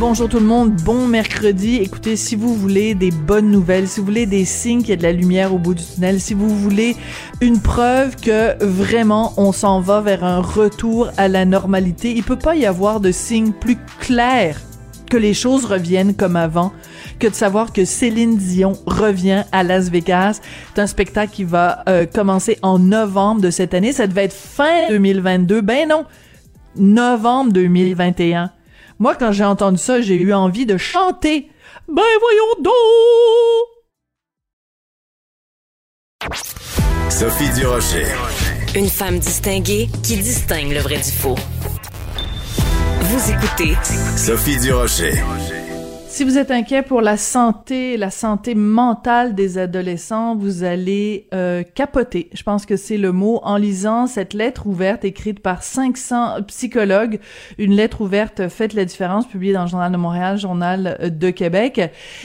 Bonjour tout le monde, bon mercredi. Écoutez, si vous voulez des bonnes nouvelles, si vous voulez des signes qu'il y a de la lumière au bout du tunnel, si vous voulez une preuve que vraiment on s'en va vers un retour à la normalité, il peut pas y avoir de signe plus clair que les choses reviennent comme avant que de savoir que Céline Dion revient à Las Vegas. C'est un spectacle qui va euh, commencer en novembre de cette année. Ça devait être fin 2022. Ben non, novembre 2021. Moi, quand j'ai entendu ça, j'ai eu envie de chanter. Ben voyons donc! Sophie Durocher. Une femme distinguée qui distingue le vrai du faux. Vous écoutez Sophie Durocher. Si vous êtes inquiet pour la santé, la santé mentale des adolescents, vous allez euh, capoter. Je pense que c'est le mot en lisant cette lettre ouverte écrite par 500 psychologues, une lettre ouverte faite la différence publiée dans le Journal de Montréal, Journal de Québec,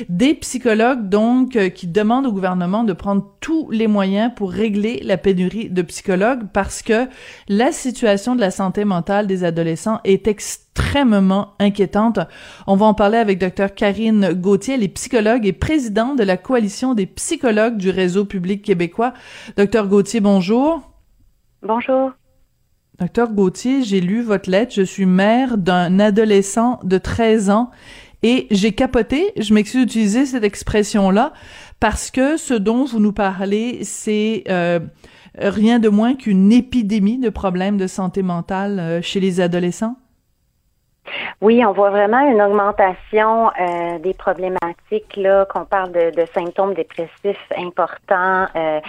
des psychologues donc euh, qui demandent au gouvernement de prendre tous les moyens pour régler la pénurie de psychologues parce que la situation de la santé mentale des adolescents est extrêmement inquiétante. On va en parler avec Dr Karine Gauthier, elle est psychologue et présidente de la coalition des psychologues du réseau public québécois. Docteur Gauthier, bonjour. Bonjour. Docteur Gauthier, j'ai lu votre lettre. Je suis mère d'un adolescent de 13 ans et j'ai capoté. Je m'excuse d'utiliser cette expression-là parce que ce dont vous nous parlez, c'est euh, rien de moins qu'une épidémie de problèmes de santé mentale euh, chez les adolescents. Oui, on voit vraiment une augmentation euh, des problématiques là, qu'on parle de, symptômes dépressifs importants, euh,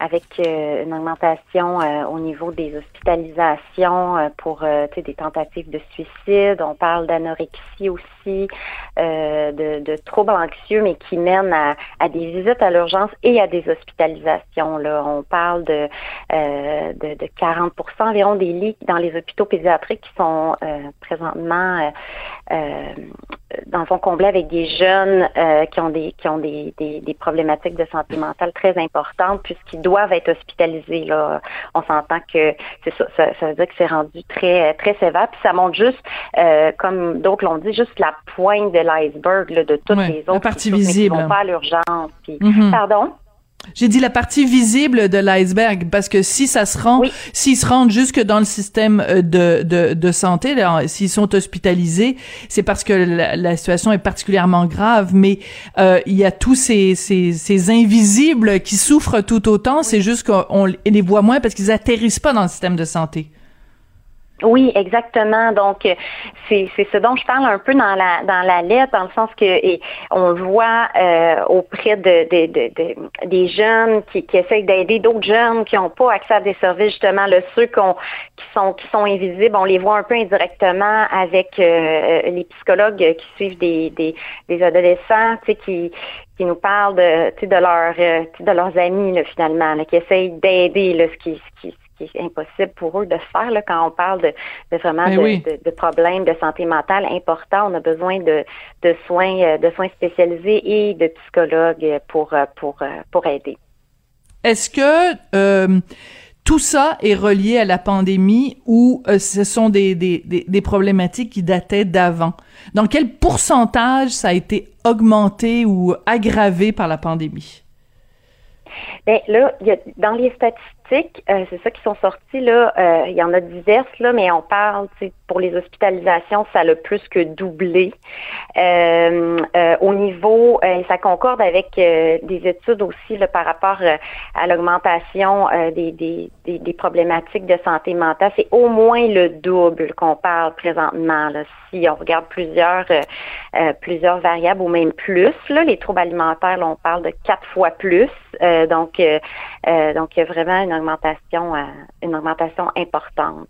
avec euh, une augmentation au niveau des hospitalisations pour des tentatives de suicide. On parle d'anorexie aussi, de, de, troubles anxieux, mais qui mènent à, à des visites à l'urgence et à des hospitalisations. Là, on parle de, de, de 40% environ des lits dans les hôpitaux pédiatriques qui sont présentement euh, euh, dans le fond comblé avec des jeunes euh, qui ont des qui ont des, des, problématiques de santé mentale très importantes puisqu'ils doivent être hospitalisés là. On s'entend que c'est ça, ça, veut dire que c'est rendu très très sévère. Puis ça montre juste, comme d'autres l'ont dit, juste la pointe de l'iceberg de toutes les autres la partie visible. qui vont pas à l'urgence. Mm-hmm. Pardon? J'ai dit la partie visible de l'iceberg parce que si ça se rend, s'ils se rendent jusque dans le système euh, de, de, de santé, s'ils sont hospitalisés, c'est parce que la, situation est particulièrement grave. Mais euh, il y a tous ces, ces, ces, invisibles qui souffrent tout autant. C'est juste qu'on les voit moins parce qu'ils atterrissent pas dans le système de santé. Oui, exactement. Donc, c'est, c'est ce dont je parle un peu dans la dans la lettre, dans le sens que et on voit euh, auprès de, de, de, des jeunes qui, qui essayent d'aider d'autres jeunes qui n'ont pas accès à des services, justement, le ceux qu'on, qui sont qui sont invisibles, on les voit un peu indirectement avec euh, les psychologues qui suivent des, des, des adolescents, tu sais, qui qui nous parlent de, de, leur, euh, de leurs amis là, finalement, là, qui essayent d'aider ce qui, ce qui, est impossible pour eux de faire là, quand on parle de, vraiment Ben de, de, problèmes de santé mentale importants. On a besoin de, de soins, euh, de soins spécialisés et de psychologues pour, euh, pour, euh, pour aider. Est-ce que tout ça est relié à la pandémie ou ce sont des, des, des, des problématiques qui dataient d'avant? Dans quel pourcentage ça a été augmenté ou aggravé par la pandémie? Bien, là, dans les statistiques, euh, c'est ça qui sont sortis là. Euh, il y en a diverses là, mais on parle, pour les hospitalisations, ça a plus que doublé. Euh, au niveau, ça concorde avec des études aussi là, par rapport à l'augmentation des, problématiques de santé mentale. C'est au moins le double qu'on parle présentement. Là, si on regarde plusieurs variables ou même plus, là, les troubles alimentaires, on parle de quatre fois plus. Donc, donc il y a vraiment une augmentation, euh, une augmentation importante.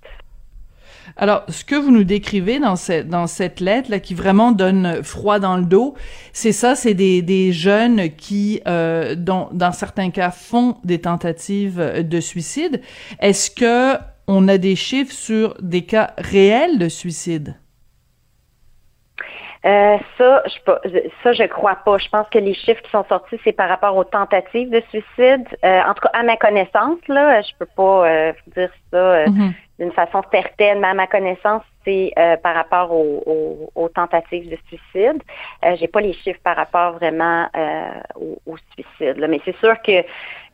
Alors, ce que vous nous décrivez dans, cette lettre là, qui vraiment donne froid dans le dos, c'est ça, c'est des, jeunes qui, euh, dans certains cas, font des tentatives de suicide. Est-ce que on a des chiffres sur des cas réels de suicide? Euh, ça, je ça, je crois pas. Je pense que les chiffres qui sont sortis, c'est par rapport aux tentatives de suicide. Euh, en tout cas, à ma connaissance, là, je peux pas euh, dire ça mm-hmm. d'une façon certaine, mais à ma connaissance, c'est par rapport aux, aux, tentatives de suicide. J'ai pas les chiffres par rapport vraiment au, au, suicide. Là. Mais c'est sûr que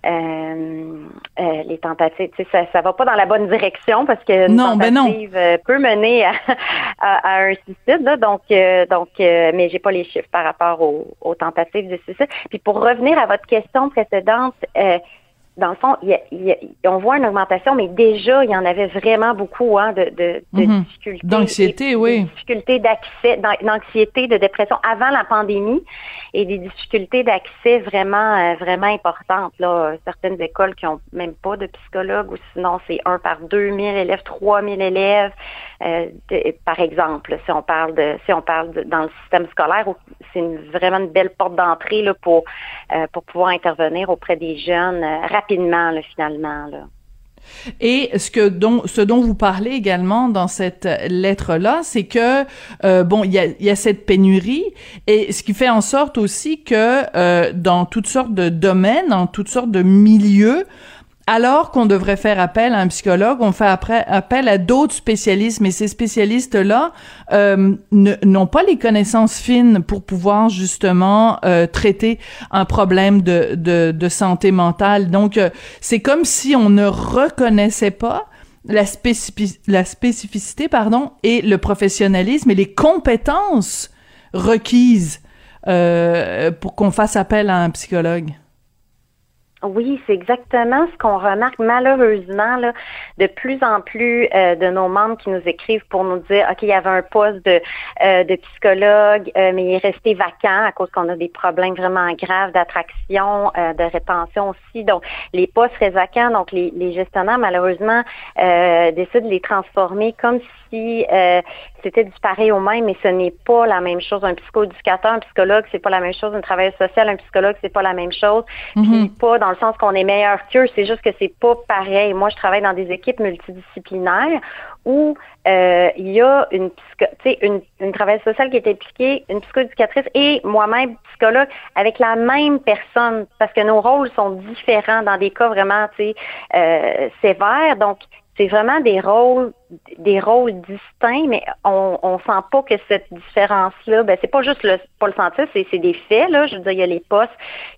euh, euh, les tentatives, ça, ça va pas dans la bonne direction parce que une ben tentative euh, peut mener à, un suicide. donc, donc, mais j'ai pas les chiffres par rapport aux, aux, tentatives de suicide. Puis pour revenir à votre question précédente, dans le fond, on voit une augmentation, mais déjà, il y en avait vraiment beaucoup hein, de, de, mhm. difficultés. D'anxiété, oui. difficultés d'accès, d'anxiété, de dépression avant la pandémie et des difficultés d'accès vraiment, euh, vraiment importantes. Là. Certaines écoles qui ont même pas de psychologue ou sinon c'est un par 2000 élèves, 3000 élèves, euh, par exemple. Si on parle de, si on parle dans le système scolaire, c'est vraiment une belle porte d'entrée là, pour, euh, pour pouvoir intervenir auprès des jeunes rapidement rapidement, finalement. Là. Et ce que dont ce dont vous parlez également dans cette lettre là, c'est que euh, bon, il y a, y a cette pénurie et ce qui fait en sorte aussi que euh, dans toutes sortes de domaines, dans toutes sortes de milieux, alors qu'on devrait faire appel à un psychologue, on fait appel à d'autres spécialistes, mais ces spécialistes-là euh, n'ont pas les connaissances fines pour pouvoir justement euh, traiter un problème de, santé mentale. Donc, euh, c'est comme si on ne reconnaissait pas la, la spécificité pardon, et le professionnalisme et les compétences requises euh, pour qu'on fasse appel à un psychologue. Oui, c'est exactement ce qu'on remarque malheureusement de plus en plus euh, de nos membres qui nous écrivent pour nous dire OK, il y avait un poste de, euh, psychologue, euh, mais il est resté vacant à cause qu'on a des problèmes vraiment graves d'attraction, de rétention aussi. Donc, les postes restent vacants, donc les, gestionnaires, malheureusement, décident de les transformer comme si c'était du pareil au même, mais ce n'est pas la même chose. Un psychoéducateur, un psychologue, c'est pas la même chose. Un travailleur social, un psychologue, c'est pas la même chose. Puis mm-hmm. pas dans le sens qu'on est meilleur qu'eux, c'est juste que c'est pas pareil. Moi, je travaille dans des équipes multidisciplinaires où euh, il y a une, une, une travailleuse sociale qui est impliquée, une psychoéducatrice et moi-même psychologue avec la même personne parce que nos rôles sont différents dans des cas vraiment euh, sévères. Donc, c'est vraiment des rôles distincts, mais on, on sent pas que cette différence-là, ben c'est pas juste le pas le sentir, c'est, c'est des faits, là. Je veux dire, il y a les postes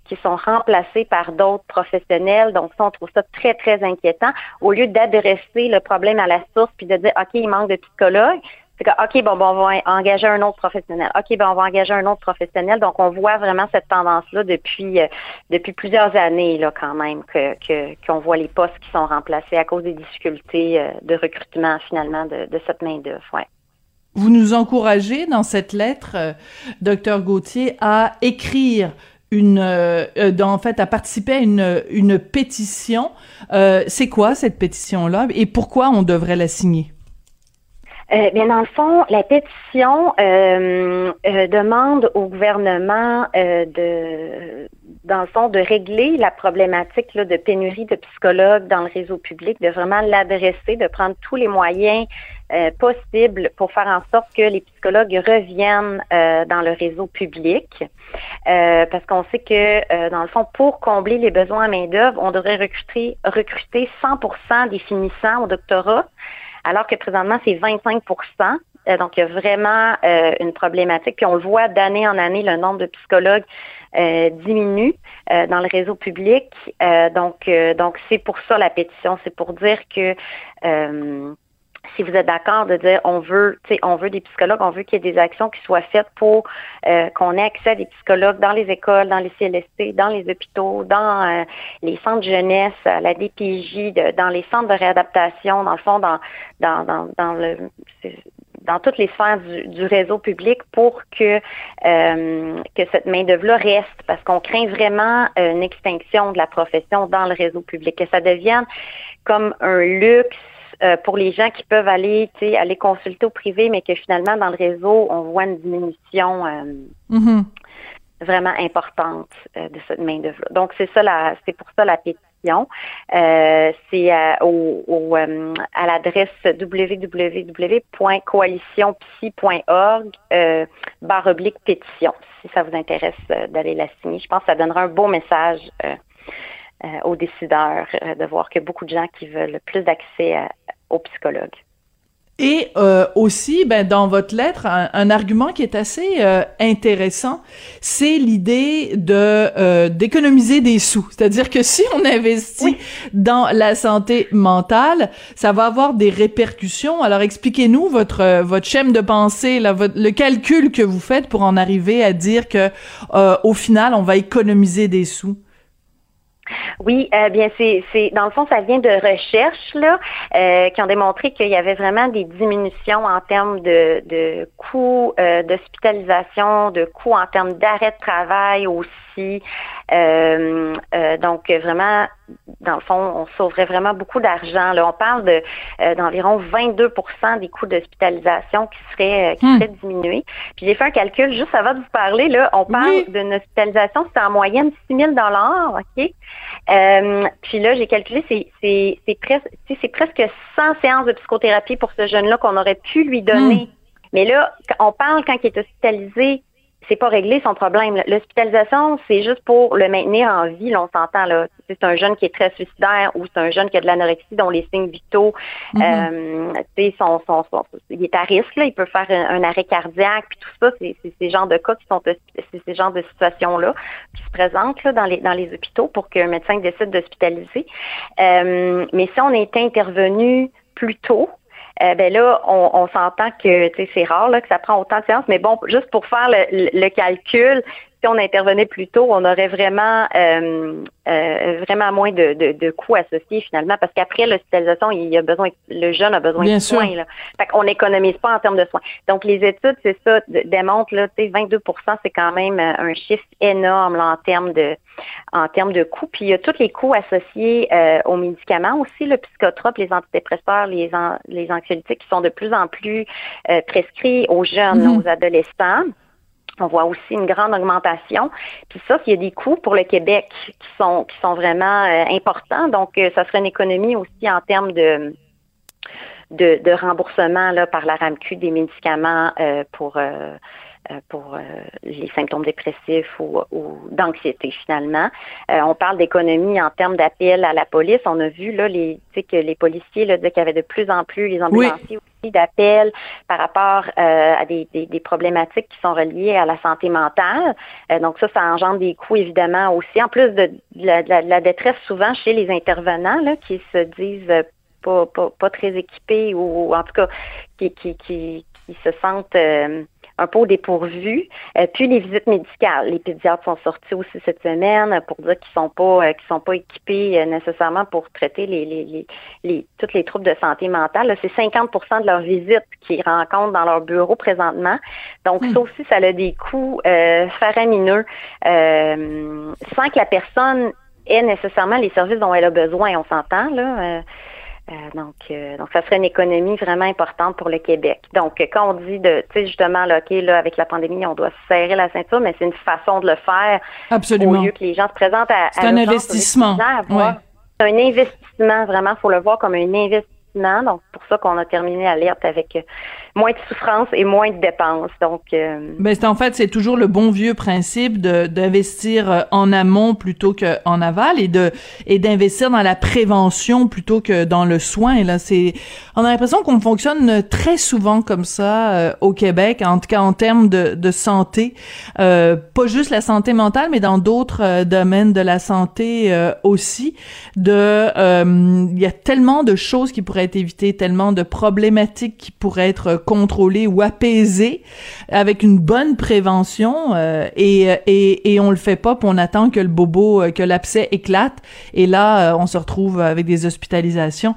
qui sont remplacés par d'autres professionnels. Donc, ça, on trouve ça très, très inquiétant. Au lieu d'adresser le problème à la source puis de dire OK, il manque de psychologues, c'est que, OK, bon, bon, on va engager un autre professionnel. OK, ben, on va engager un autre professionnel. Donc, on voit vraiment cette tendance-là depuis, euh, depuis plusieurs années, là, quand même, que, qu'on voit les postes qui sont remplacés à cause des difficultés euh, de recrutement, finalement, de, cette main-d'œuvre. Ouais. Vous nous encouragez dans cette lettre, euh, docteur Gauthier, à écrire une, en fait, à participer à une, une pétition. C'est quoi cette pétition-là et pourquoi on devrait la signer? Euh, bien, dans le fond, la pétition euh, euh, demande au gouvernement de, dans le fond, de régler la problématique là, de pénurie de psychologues dans le réseau public, de vraiment l'adresser, de prendre tous les moyens possibles pour faire en sorte que les psychologues reviennent dans le réseau public. parce qu'on sait que, dans le fond, pour combler les besoins en main-d'œuvre, on devrait recruter, recruter 100 des finissants au doctorat alors que présentement, c'est 25% euh, donc, il y a vraiment euh, une problématique. Puis on le voit d'année en année, le nombre de psychologues euh, diminue dans le réseau public. donc, donc c'est pour ça la pétition, c'est pour dire que si vous êtes d'accord de dire on veut, on veut des psychologues, on veut qu'il y ait des actions qui soient faites pour euh, qu'on ait accès à des psychologues dans les écoles, dans les CLSC, dans les hôpitaux, dans euh, les centres de jeunesse, à la DPJ, dans les centres de réadaptation, dans le fond, dans dans, dans, dans le dans toutes les sphères du, réseau public pour que euh, que cette main d'œuvre là reste parce qu'on craint vraiment une extinction de la profession dans le réseau public. Que ça devienne comme un luxe euh, pour les gens qui peuvent aller, aller consulter au privé, mais que finalement, dans le réseau, on voit une diminution euh, mm-hmm. vraiment importante euh, de cette main-d'œuvre. Donc, c'est ça la, c'est pour ça la pétition. Euh, c'est au, au, à l'adresse www.coalitionpsy.org barre oblique pétition, si ça vous intéresse d'aller la signer. Je pense que ça donnera un beau message aux décideurs de voir que beaucoup de gens qui veulent plus d'accès aux psychologues. Et euh, aussi, ben, dans votre lettre, un, argument qui est assez euh, intéressant, c'est l'idée de euh, d'économiser des sous. C'est-à-dire que si on investit dans la santé mentale, ça va avoir des répercussions. Alors expliquez-nous votre votre schème de pensée, là, le calcul que vous faites pour en arriver à dire que au final, on va économiser des sous. Oui, euh, bien c'est, c'est dans le fond, ça vient de recherches là, euh, qui ont démontré qu'il y avait vraiment des diminutions en termes de, de coûts euh, d'hospitalisation, de coûts en termes d'arrêt de travail aussi. Euh, euh, donc vraiment, dans le fond, on sauverait vraiment beaucoup d'argent. Là, on parle de d'environ 22% des coûts d'hospitalisation qui seraient qui hmm. seraient diminués. Puis j'ai fait un calcul juste avant de vous parler. Là, on parle d'une hospitalisation, c'est en moyenne 6 000 dollars, ok? Euh, puis là, j'ai calculé, c'est, c'est, presque, c'est presque 100 séances de psychothérapie pour ce jeune-là qu'on aurait pu lui donner. Hmm. Mais là, on parle quand il est hospitalisé c'est pas réglé son problème. L'hospitalisation, c'est juste pour le maintenir en vie, là, on s'entend là. C'est un jeune qui est très suicidaire ou c'est un jeune qui a de l'anorexie dont les signes vitaux, mm son, son, il est à risque, là, il peut faire un, arrêt cardiaque, puis tout ça, c'est ces genres de cas qui sont, c'est ces genres de situations-là qui se présentent là, dans les dans les hôpitaux pour qu'un médecin décide d'hospitaliser. Euh, mais si on était intervenu plus tôt, euh, ben là, on, s'entend que c'est rare que ça prend autant de séances, mais bon, juste pour faire le calcul, si on intervenait plus tôt, on aurait vraiment euh, euh, vraiment moins de, de, coûts associés finalement, parce qu'après l'hospitalisation, il a besoin, le jeune a besoin de soins. Là. Fait qu'on n'économise pas en termes de soins. Donc les études, c'est ça, démontrent là, 22% c'est quand même euh, un chiffre énorme là, en termes de en termes de coûts. Puis il y a tous les coûts associés aux médicaments aussi, le psychotrope, les antidépresseurs, les les anxiolytiques qui sont de plus en plus prescrits aux jeunes, mm-hmm. aux adolescents. On voit aussi une grande augmentation. Puis ça, il y a des coûts pour le Québec qui sont qui sont vraiment euh, importants. Donc, euh, ça serait une économie aussi en termes de de, remboursement là, par la RAMQ des médicaments euh, pour pour les symptômes dépressifs ou, d'anxiété finalement. on parle d'économie en termes d'appel à la police. On a vu là les, que les policiers là, disaient qu'il y avait de plus en plus les ambulanciers d'appels par rapport euh, à des, des, problématiques qui sont reliées à la santé mentale. Euh, donc ça, ça engendre des coûts évidemment aussi, en plus de, la, détresse souvent chez les intervenants là, qui se disent pas, pas, pas très équipés ou, en tout cas qui, qui, qui, qui se sentent euh, un peu au dépourvu. Euh, puis les visites médicales. Les pédiatres sont sortis aussi cette semaine pour dire qu'ils sont pas euh, qu'ils sont pas équipés euh, nécessairement pour traiter les, les, les, toutes les troubles de santé mentale. C'est 50% de leurs visites qu'ils rencontrent dans leur bureau présentement. Donc ça aussi, ça a des coûts faramineux sans que la personne ait nécessairement les services dont elle a besoin. On s'entend là. Euh, donc, euh, donc, ça serait une économie vraiment importante pour le Québec. Donc, quand on dit de, tu sais, justement, là, OK, là, avec la pandémie, on doit serrer la ceinture, mais c'est une façon de le faire. Absolument. Au lieu que les gens se présentent à. C'est un investissement. C'est un investissement, vraiment. Il faut le voir comme un investissement. Donc, pour ça qu'on a terminé l'alerte avec euh, moins de souffrance et moins de dépenses. Donc, euh... ben, en fait, c'est toujours le bon vieux principe de d'investir euh, en amont plutôt qu'en aval et de et d'investir dans la prévention plutôt que dans le soin. Et là, c'est on a l'impression qu'on fonctionne très souvent comme ça euh, au Québec, en tout cas en termes de, de santé, euh, pas juste la santé mentale, mais dans d'autres domaines de la santé aussi. De il y a tellement de choses qui pourraient être évitées, tellement de problématiques qui pourraient être contrôler ou apaiser avec une bonne prévention euh, et, et, et on le fait pas puis on attend que le bobo euh, que l'abcès éclate et là euh, on se retrouve avec des hospitalisations.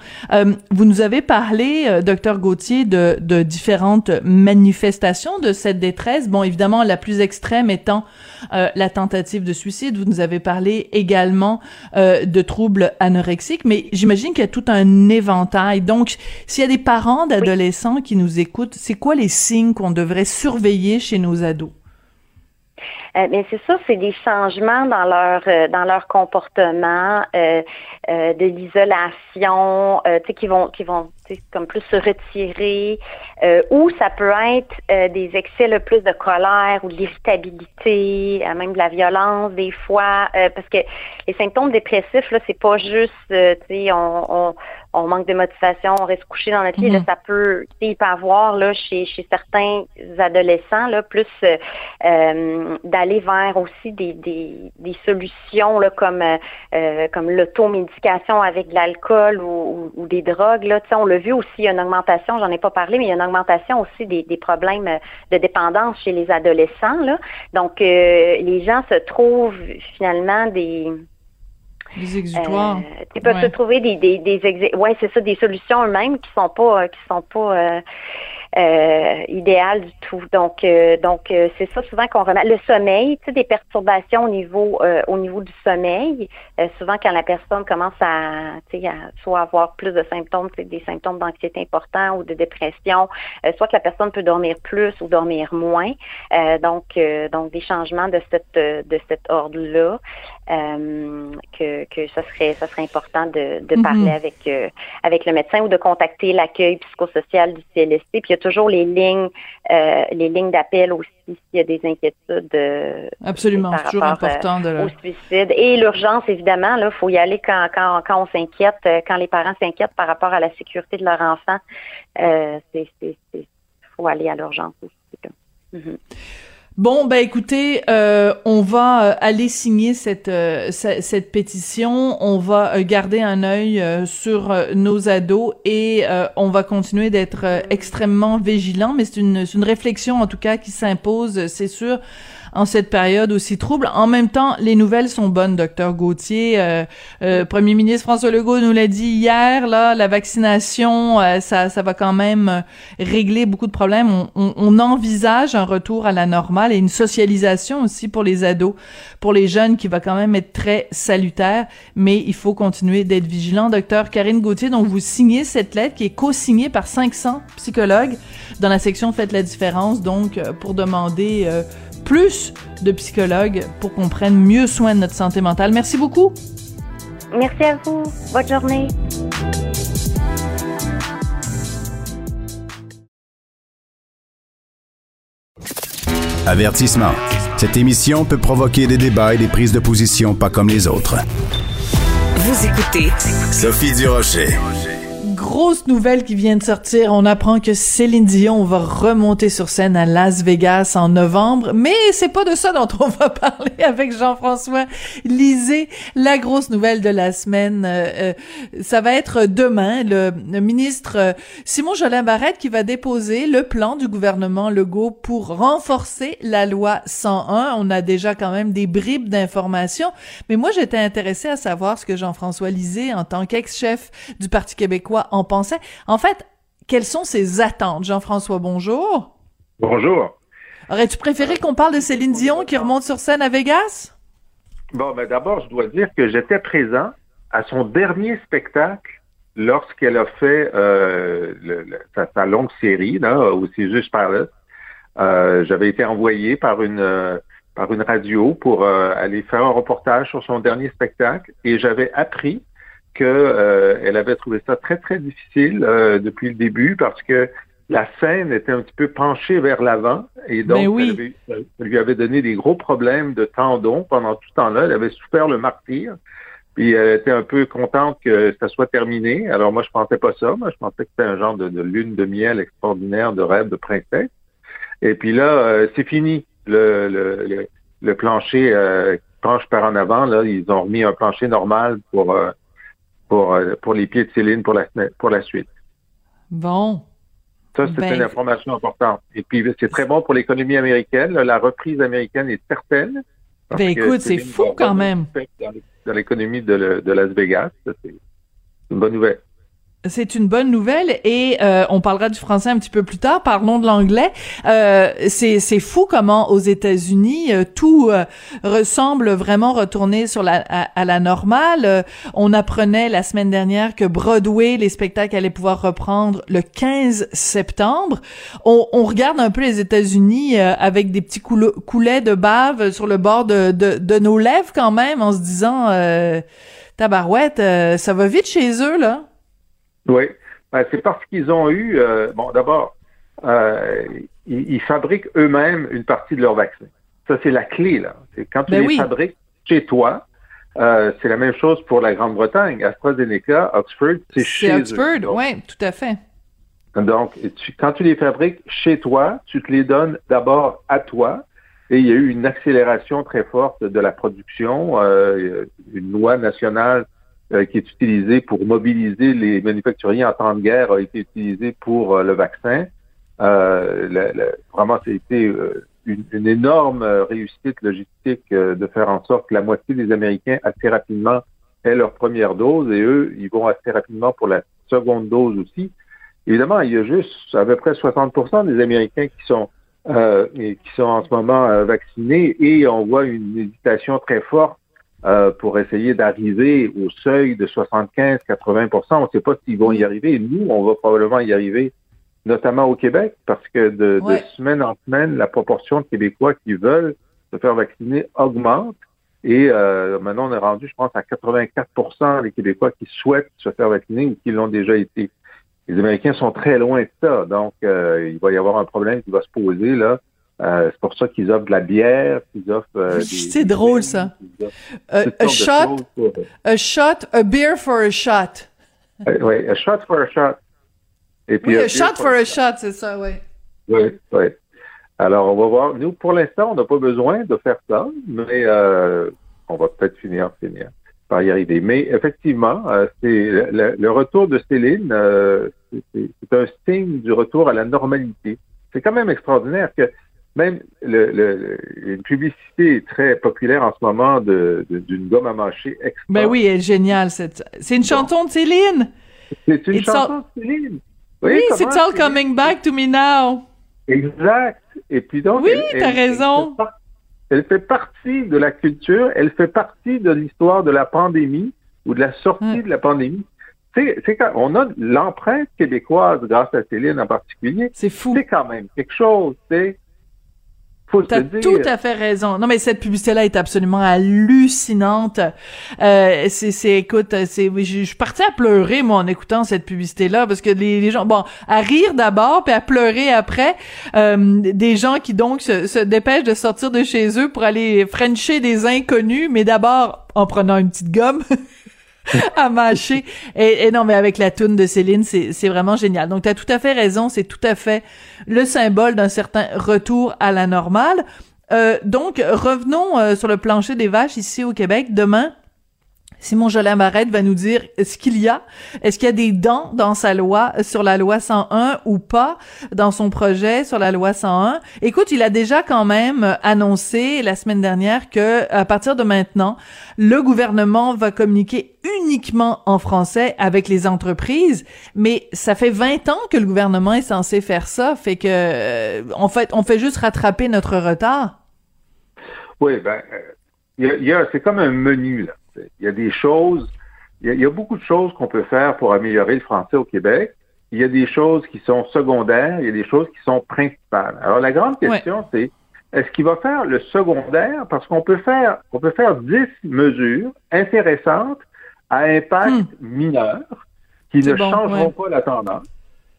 vous nous avez parlé docteur Gauthier de, de différentes manifestations de cette détresse. Bon évidemment la plus extrême étant la tentative de suicide. Vous nous avez parlé également de troubles anorexiques mais j'imagine qu'il y a tout un éventail. Donc s'il y a des parents d'adolescents qui nous écoutent c'est quoi les signes qu'on devrait surveiller chez nos ados? Euh, mais c'est ça, c'est des changements dans leur euh, dans leur comportement, euh, de l'isolation, tu sais, qui vont qui vont comme plus se retirer, ou ça peut être des excès le plus de colère ou de l'irritabilité, même de la violence des fois, parce que les symptômes dépressifs là, c'est pas juste, tu sais, on, on on manque de motivation, on reste couché dans notre lit, là, mhm. ça peut, il peut avoir là chez, chez certains adolescents là plus euh, euh, d'aller vers aussi des, des, des solutions là comme euh, comme l'automédication avec de l'alcool ou, ou, des drogues là. on l'a vu aussi, il y a une augmentation, j'en ai pas parlé, mais il y a une augmentation aussi des, des problèmes de dépendance chez les adolescents là. Donc les gens se trouvent finalement des des exutoires. Euh, tu peux se trouver des, des, des ouais, c'est ça, des solutions eux-mêmes qui sont pas, qui sont pas euh, euh, idéal du tout. Donc, euh, donc euh, c'est ça souvent qu'on remarque. Le sommeil, tu sais, des perturbations au niveau au niveau du sommeil. souvent, quand la personne commence à, tu sais, à soit avoir plus de symptômes, des symptômes d'anxiété importants ou de dépression, soit que la personne peut dormir plus ou dormir moins. donc, donc des changements de cette de cet ordre-là. Que, que ça serait ça serait important de, de mm-hmm. parler avec avec le médecin ou de contacter l'accueil psychosocial du CLSC. Puis toujours les lignes, euh, les lignes d'appel aussi s'il y a des inquiétudes. Euh, Absolument, c'est toujours important de au suicide et l'urgence évidemment. Là, faut y aller quand quand quand on s'inquiète, euh, quand les parents s'inquiètent par rapport à la sécurité de leur enfant. c'est c'est faut aller à l'urgence aussi. Bon, ben écoutez, euh, on va euh, aller signer cette, euh, cette pétition. On va garder un œil sur nos ados et on va continuer d'être extrêmement vigilant. Mais c'est une, une réflexion en tout cas qui s'impose, c'est sûr en cette période aussi trouble. En même temps, les nouvelles sont bonnes, docteur Gauthier. Euh, euh, Premier ministre François Legault nous l'a dit hier, là, la vaccination, euh, ça, ça va quand même régler beaucoup de problèmes. On, on, envisage un retour à la normale et une socialisation aussi pour les ados, pour les jeunes, qui va quand même être très salutaire. Mais il faut continuer d'être vigilant. Docteur Karine Gauthier, donc vous signez cette lettre qui est co-signée par 500 psychologues dans la section Faites la différence, donc pour demander plus de psychologues pour qu'on prenne mieux soin de notre santé mentale. Merci beaucoup. Merci à vous. Bonne journée. Avertissement. Cette émission peut provoquer des débats et des prises de position pas comme les autres. Vous écoutez Sophie Durocher grosse nouvelle qui vient de sortir. On apprend que Céline Dion va remonter sur scène à Las Vegas en novembre. Mais c'est pas de ça dont on va parler avec Jean-François. Lisez la grosse nouvelle de la semaine. Euh, euh, ça va être demain le, ministre euh, Simon Jolin Barrette qui va déposer le plan du gouvernement Legault pour renforcer la loi 101. On a déjà quand même des bribes d'informations. Mais moi, j'étais intéressée à savoir ce que Jean-François Lisée, en tant qu'ex-chef du Parti québécois, en pensait. En fait, quelles sont ses attentes? Jean-François, bonjour. Bonjour. Aurais-tu préféré qu'on parle de Céline Dion qui remonte sur scène à Vegas? Bon, ben d'abord, je dois dire que j'étais présent à son dernier spectacle lorsqu'elle a fait euh, sa, longue série là, au Césus Palace. Euh, J'avais été envoyé par une euh, par une radio pour euh, aller faire un reportage sur son dernier spectacle et j'avais appris euh, avait trouvé ça très, très difficile euh, depuis le début parce que la scène était un petit peu penchée vers l'avant et donc ben ça, lui avait donné des gros problèmes de tendons pendant tout ce temps-là. Elle avait souffert le martyr. Puis elle était un peu contente que ça soit terminé. Alors moi, je pensais pas ça. Moi, je pensais que c'était un genre de, lune de miel extraordinaire, de rêve de princesse. Et puis là, euh, c'est fini. Le, le, le, plancher euh, penche par en avant. Là, ils ont remis un plancher normal pour pour, euh, pour les pieds de Céline pour la, pour la suite. Bon. Ça, c'est une ben, information importante. Et puis, c'est très bon pour l'économie américaine. La reprise américaine est certaine. Ben écoute, c'est fou quand même. Dans l'économie de, de, Las Vegas, c'est une bonne nouvelle. C'est une bonne nouvelle et euh, on parlera du français un petit peu plus tard. Parlons de l'anglais. Euh, c'est fou comment aux États-Unis euh, tout ressemble vraiment retourner sur la à, la normale. on apprenait la semaine dernière que Broadway, les spectacles allaient pouvoir reprendre le 15 septembre. On, regarde un peu les États-Unis avec des petits coulets de bave sur le bord de, de, de nos lèvres quand même, en se disant tabarouette, ça va vite chez eux là. Oui, ben, c'est parce qu'ils ont eu, euh, bon, d'abord, euh, ils, fabriquent eux-mêmes une partie de leur vaccin. Ça, c'est la clé, là. C'est quand tu ben les fabriques chez toi, euh, c'est la même chose pour la Grande-Bretagne. AstraZeneca, Oxford, c'est chez Oxford, oui, tout à fait. Donc, quand tu les fabriques chez toi, tu te les donnes d'abord à toi. Et il y a eu une accélération très forte de la production, euh, une loi nationale euh, qui est utilisé pour mobiliser les manufacturiers en temps de guerre a été utilisé pour euh, le vaccin. Euh, le, vraiment, c'était une, une, énorme réussite logistique de faire en sorte que la moitié des Américains assez rapidement aient leur première dose et eux, ils vont assez rapidement pour la seconde dose aussi. Évidemment, il y a juste à peu près 60% des Américains qui sont euh, qui sont en ce moment vaccinés et on voit une hésitation très forte euh, pour essayer d'arriver au seuil de 75-80% On ne sait pas s'ils vont y arriver. Nous, on va probablement y arriver, notamment au Québec, parce que de, semaine en semaine, la proportion de Québécois qui veulent se faire vacciner augmente. Et euh, maintenant, on est rendu, je pense, à 84% des Québécois qui souhaitent se faire vacciner ou qui l'ont déjà été. Les Américains sont très loin de ça. Donc, euh, il va y avoir un problème qui va se poser là euh, c'est pour ça qu'ils offrent de la bière, qu'ils offrent. Euh, c'est drôle ça. Euh, a shot, a shot, a beer for a shot. oui, a shot for a shot. Et puis, oui, a, shot for a shot, c'est ça, oui. Oui, oui. Alors, on va voir. Nous, pour l'instant, on n'a pas besoin de faire ça, mais on va peut-être finir, finir par y arriver. Mais effectivement, c'est le, retour de Céline, c'est un signe du retour à la normalité. C'est quand même extraordinaire que même le, le, une publicité très populaire en ce moment de, d'une gomme à mâcher extra. Ben oui, elle est géniale. Cette... C'est une chanson de Céline. C'est une chanson de Céline. Oui, c'est all coming back to me now. Exact. Et puis donc. Oui, t'as raison. Elle fait, partie de la culture, elle fait partie de l'histoire de la pandémie ou de la sortie hum. de la pandémie. C'est quand on a l'empreinte québécoise grâce à Céline en particulier. C'est fou. C'est quand même quelque chose, tu T'as tout à fait raison. Non, mais cette publicité-là est absolument hallucinante. Euh, c'est, c'est, écoute, c'est, je suis partie à pleurer moi en écoutant cette publicité-là parce que les, gens, bon, à rire d'abord puis à pleurer après. Euh, des gens qui donc se, se dépêchent de sortir de chez eux pour aller frencher des inconnus, mais d'abord en prenant une petite gomme. à mâcher. Et, et, non, mais avec la toune de Céline, c'est vraiment génial. Donc, tu as tout à fait raison, c'est tout à fait le symbole d'un certain retour à la normale. Euh, donc, revenons euh, sur le plancher des vaches ici au Québec. Demain, Simon Jolin Barrette va nous dire ce qu'il y a. Est-ce qu'il y a des dents dans sa loi sur la loi 101 ou pas dans son projet sur la loi 101 Écoute, il a déjà quand même annoncé la semaine dernière que à partir de maintenant, le gouvernement va communiquer uniquement en français avec les entreprises, mais ça fait 20 ans que le gouvernement est censé faire ça, fait que euh, en fait, on fait juste rattraper notre retard. Oui, ben il y a c'est comme un menu là. Il y a des choses, il y a, beaucoup de choses qu'on peut faire pour améliorer le français au Québec. Il y a des choses qui sont secondaires, il y a des choses qui sont principales. Alors la grande question, c'est est-ce qu'il va faire le secondaire? Parce qu'on peut faire, on peut faire 10 mesures intéressantes à impact hmm. mineur qui ne changeront pas la tendance,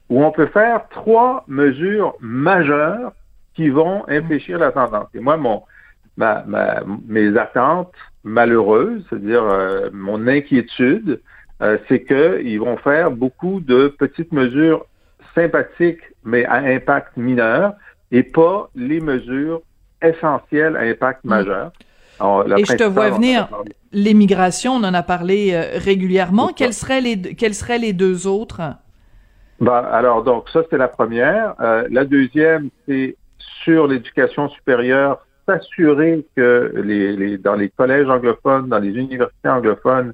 ou on peut faire trois mesures majeures qui vont infléchir la tendance. Et moi, mon, ma, mes attentes malheureuses, c'est-à-dire euh, mon inquiétude, euh, c'est qu'ils vont faire beaucoup de petites mesures sympathiques, mais à impact mineur, et pas les mesures essentielles à impact mm. majeur. et je te vois venir, l'immigration, on en a parlé euh, régulièrement. Quelles seraient, les, quelles seraient les deux autres? Ben, alors, donc, ça, c'est la première. la deuxième, c'est sur l'éducation supérieure, s'assurer que les, dans les collèges anglophones, dans les universités anglophones,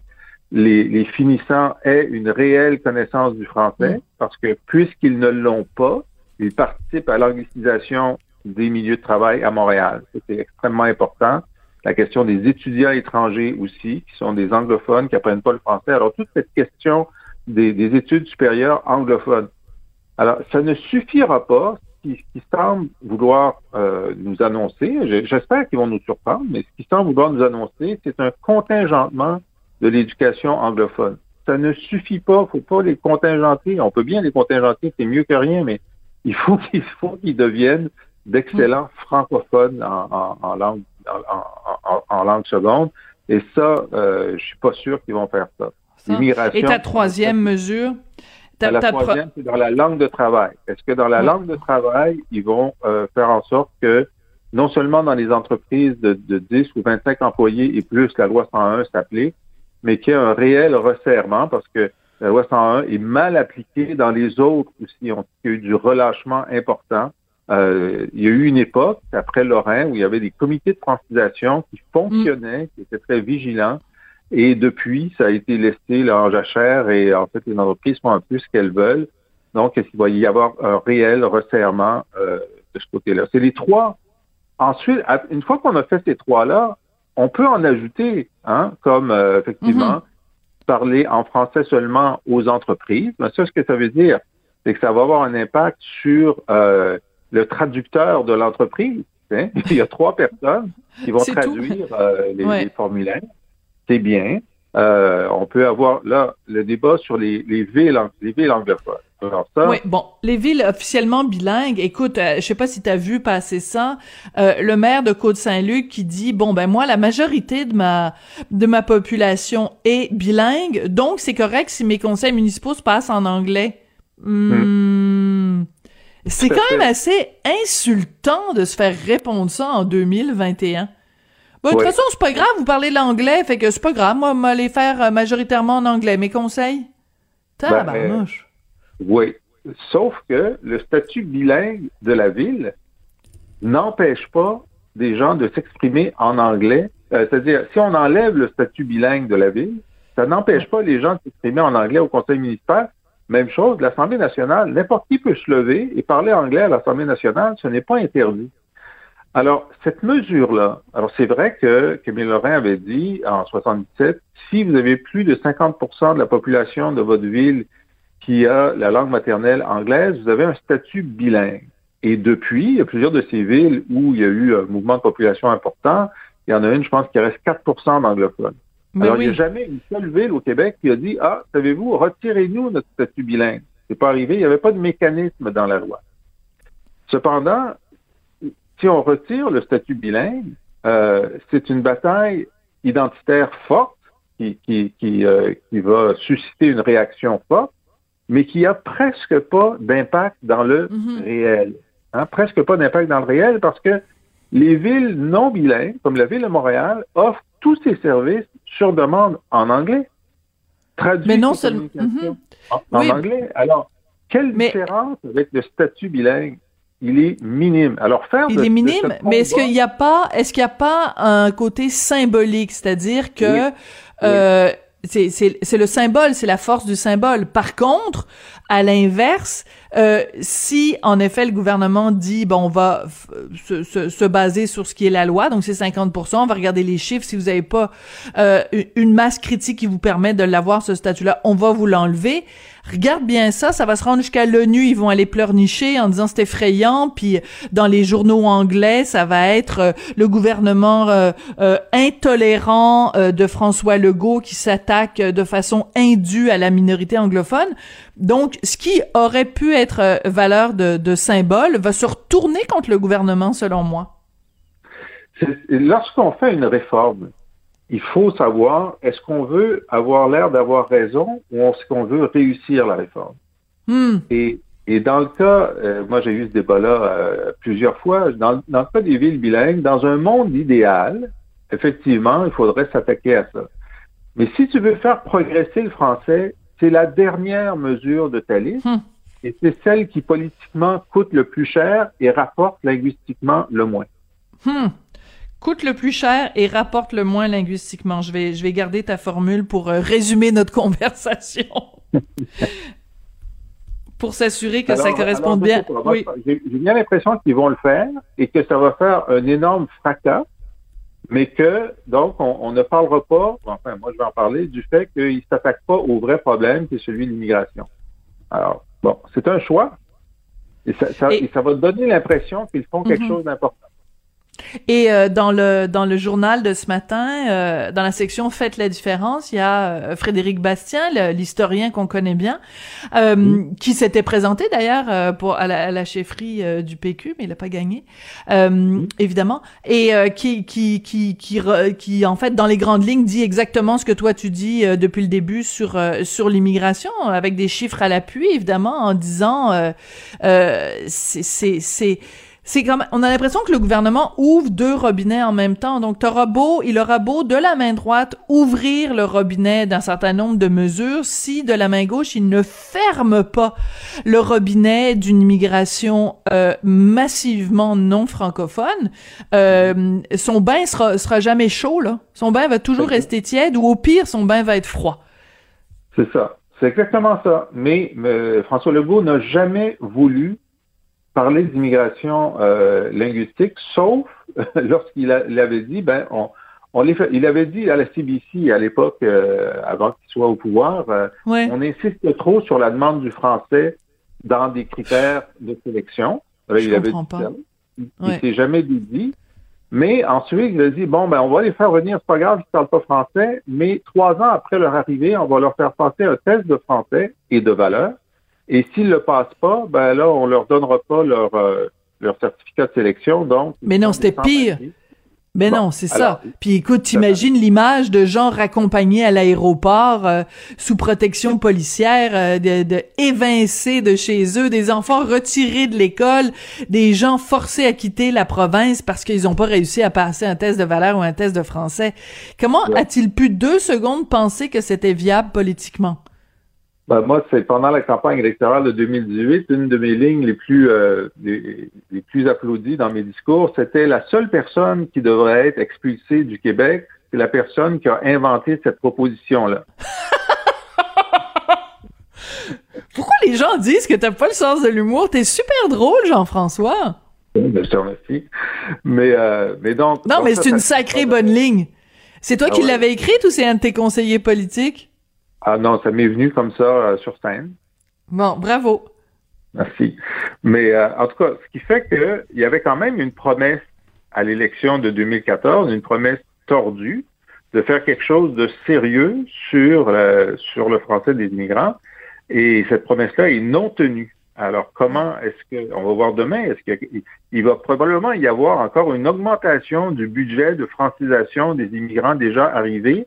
les, les finissants aient une réelle connaissance du français, parce que puisqu'ils ne l'ont pas, ils participent à l'anglicisation des milieux de travail à Montréal. C'est extrêmement important. La question des étudiants étrangers aussi, qui sont des anglophones, qui apprennent pas le français. Alors, toute cette question des, des études supérieures anglophones. Alors, ça ne suffira pas. Ce qui, qui semble vouloir euh, nous annoncer, je- j'espère qu'ils vont nous surprendre, mais ce qui semble vouloir nous annoncer, c'est un contingentement de l'éducation anglophone. Ça ne suffit pas, faut pas les contingenter. On peut bien les contingenter, c'est mieux que rien, mais il faut qu'il faut qu'ils deviennent d'excellents francophones en, en- en langue en, langue seconde. Et ça, euh, je suis pas sûr qu'ils vont faire ça. Ça. Et ta troisième mesure? Ta, la troisième, c'est dans la langue de travail. Est-ce que dans la Ouais. langue de travail, ils vont euh, faire en sorte que non seulement dans les entreprises de, de 10 ou 25 employés et plus, la loi 101 s'applique, mais qu'il y a un réel resserrement parce que la loi 101 est mal appliquée dans les autres aussi. On, il y a eu du relâchement important. Euh, il y a eu une époque, après Lorrain, où il y avait des comités de francisation qui fonctionnaient, qui étaient très vigilants. Et depuis, ça a été laissé là, en jachère et en fait, les entreprises font un peu ce qu'elles veulent. Donc, il va y avoir un réel resserrement euh, de ce côté-là? C'est les trois. Ensuite, une fois qu'on a fait ces trois-là, on peut en ajouter, hein, comme euh, effectivement, Mhm. parler en français seulement aux entreprises. Mais ça, ce que ça veut dire, c'est que ça va avoir un impact sur euh, le traducteur de l'entreprise. hein. Il y a trois personnes qui vont traduire euh, les, Ouais. les formulaires. C'est bien. Euh, on peut avoir là le débat sur les, les villes, les villes anglophones. Alors ça, Oui, bon, les villes officiellement bilingues, écoute, euh, je sais pas si tu as vu passer ça, euh, le maire de Côte-Saint-Luc qui dit bon ben moi la majorité de ma de ma population est bilingue, donc c'est correct si mes conseils municipaux se passent en anglais. Hmm. C'est quand même assez insultant de se faire répondre ça en 2021. Bon, de toute Ouais. façon, c'est pas grave, vous parlez l'anglais, fait que c'est pas grave, moi, moi les faire euh, majoritairement en anglais. Mes conseils? Ben, Tabarnouche. Oui. Sauf que le statut bilingue de la ville n'empêche pas des gens de s'exprimer en anglais. Euh, C'est-à-dire, si on enlève le statut bilingue de la ville, ça n'empêche pas les gens de s'exprimer en anglais au conseil municipal. Même chose, l'Assemblée nationale, n'importe qui peut se lever et parler anglais à l'Assemblée nationale, ce n'est pas interdit. Alors, cette mesure-là, alors c'est vrai que Camille Lorrain avait dit en 77, si vous avez plus de 50% de la population de votre ville qui a la langue maternelle anglaise, vous avez un statut bilingue. Et depuis, il y a plusieurs de ces villes où il y a eu un mouvement de population important. Il y en a une, je pense, qui reste 4% d'anglophones. Alors, il n'y a jamais une seule ville au Québec qui a dit, ah, savez-vous, retirez-nous notre statut bilingue. C'est pas arrivé. Il n'y avait pas de mécanisme dans la loi. Cependant, si on retire le statut bilingue, euh, c'est une bataille identitaire forte qui, qui, qui, euh, qui va susciter une réaction forte, mais qui a presque pas d'impact dans le Mhm. réel. Hein, presque pas d'impact dans le réel parce que les villes non bilingues, comme la ville de Montréal, offrent tous ces services sur demande en anglais. Traduits Mais non seulement- Mhm. en, en Oui. anglais. Alors, quelle Mais- différence avec le statut bilingue? Il est minime. Alors, faire Il de- est minime, mais est-ce qu'il n'y a pas, est-ce qu'il y a pas un côté symbolique, c'est-à-dire que Oui. euh, c'est le symbole, c'est la force du symbole. Par contre, à l'inverse, euh, si en effet le gouvernement dit bon on va se, se, se baser sur ce qui est la loi, donc c'est 50%, on va regarder les chiffres. Si vous n'avez pas euh, une- masse critique qui vous permet de l'avoir ce statut-là, on va vous l'enlever. Regarde bien ça, ça va se rendre jusqu'à l'ONU, ils vont aller pleurnicher en disant c'est effrayant, puis dans les journaux anglais, ça va être euh, le gouvernement euh, euh, intolérant euh, de François Legault qui s'attaque de façon indue à la minorité anglophone. Donc, ce qui aurait pu être euh, valeur de, de symbole va se retourner contre le gouvernement, selon moi. Lorsqu'on fait une réforme, il faut savoir est-ce qu'on veut avoir l'air d'avoir raison ou est-ce qu'on veut réussir la réforme? Hmm. Et, et dans le cas, euh, moi j'ai eu ce débat-là euh, plusieurs fois, dans, dans le cas des villes bilingues, dans un monde idéal, effectivement, il faudrait s'attaquer à ça. Mais si tu veux faire progresser le français, c'est la dernière mesure de ta liste Hmm. et c'est celle qui politiquement coûte le plus cher et rapporte linguistiquement le moins. Hmm. coûte le plus cher et rapporte le moins linguistiquement. Je vais, je vais garder ta formule pour euh, résumer notre conversation. pour s'assurer que ça corresponde bien. oui. J'ai bien l'impression qu'ils vont le faire et que ça va faire un énorme fracas, mais que, donc, on, ne parlera pas, enfin, moi je vais en parler, du fait qu'ils ne s'attaquent pas au vrai problème qui est celui de l'immigration. Alors, bon, c'est un choix. Et ça, ça, va donner l'impression qu'ils font quelque mhm. chose d'important. Et euh, dans le dans le journal de ce matin, euh, dans la section Faites la différence, il y a euh, Frédéric Bastien, l'historien qu'on connaît bien, qui s'était présenté d'ailleurs pour à la, à la chefferie du PQ, mais il n'a pas gagné, évidemment, et qui qui qui qui qui en fait dans les grandes lignes dit exactement ce que toi tu dis depuis le début sur sur l'immigration, avec des chiffres à l'appui évidemment, en disant c'est c'est c'est comme on a l'impression que le gouvernement ouvre deux robinets en même temps. Donc t'auras beau, il aura beau de la main droite ouvrir le robinet d'un certain nombre de mesures, si de la main gauche il ne ferme pas le robinet d'une immigration euh, massivement non francophone, euh, son bain sera sera jamais chaud là. Son bain va toujours rester tiède ou au pire son bain va être froid. C'est ça. C'est exactement ça. Mais euh, François Legault n'a jamais voulu parler d'immigration euh, linguistique, sauf lorsqu'il avait dit, ben, on, on les il avait dit à la CBC à l'époque, euh, avant qu'il soit au pouvoir, euh, on insiste trop sur la demande du français dans des critères de sélection. Je il avait dit pas. Il, s'est jamais dit. Mais ensuite, il a dit, bon, ben, on va les faire venir, c'est pas grave, ils ne parlent pas français, mais trois ans après leur arrivée, on va leur faire passer un test de français et de valeur et s'ils le passent pas, ben là, on leur donnera pas leur, euh, leur certificat de sélection. Donc, mais non, c'était pire. Mais non, c'est ça. Puis écoute, t'imagines l'image de gens raccompagnés à l'aéroport euh, sous protection policière, euh, de, de évincés de chez eux, des enfants retirés de l'école, des gens forcés à quitter la province parce qu'ils n'ont pas réussi à passer un test de valeur ou un test de français. Comment a-t-il pu deux secondes penser que c'était viable politiquement? Ben, moi, c'est pendant la campagne électorale de 2018, une de mes lignes les plus euh, les, plus applaudies dans mes discours, c'était la seule personne qui devrait être expulsée du Québec, c'est la personne qui a inventé cette proposition-là. Pourquoi les gens disent que t'as pas le sens de l'humour? T'es super drôle, Jean-François. Bien sûr, merci. Mais, euh, mais donc. Non, mais c'est une sacrée bonne ligne. C'est toi ah qui l'avais écrite ou c'est un de tes conseillers politiques? Ah non, ça m'est venu comme ça euh, sur scène. Bon, bravo. Merci. Mais euh, en tout cas, ce qui fait qu'il y avait quand même une promesse à l'élection de 2014, une promesse tordue de faire quelque chose de sérieux sur, euh, sur le français des immigrants. Et cette promesse-là est non tenue. Alors, comment est-ce que, on va voir demain, est-ce qu'il va probablement y avoir encore une augmentation du budget de francisation des immigrants déjà arrivés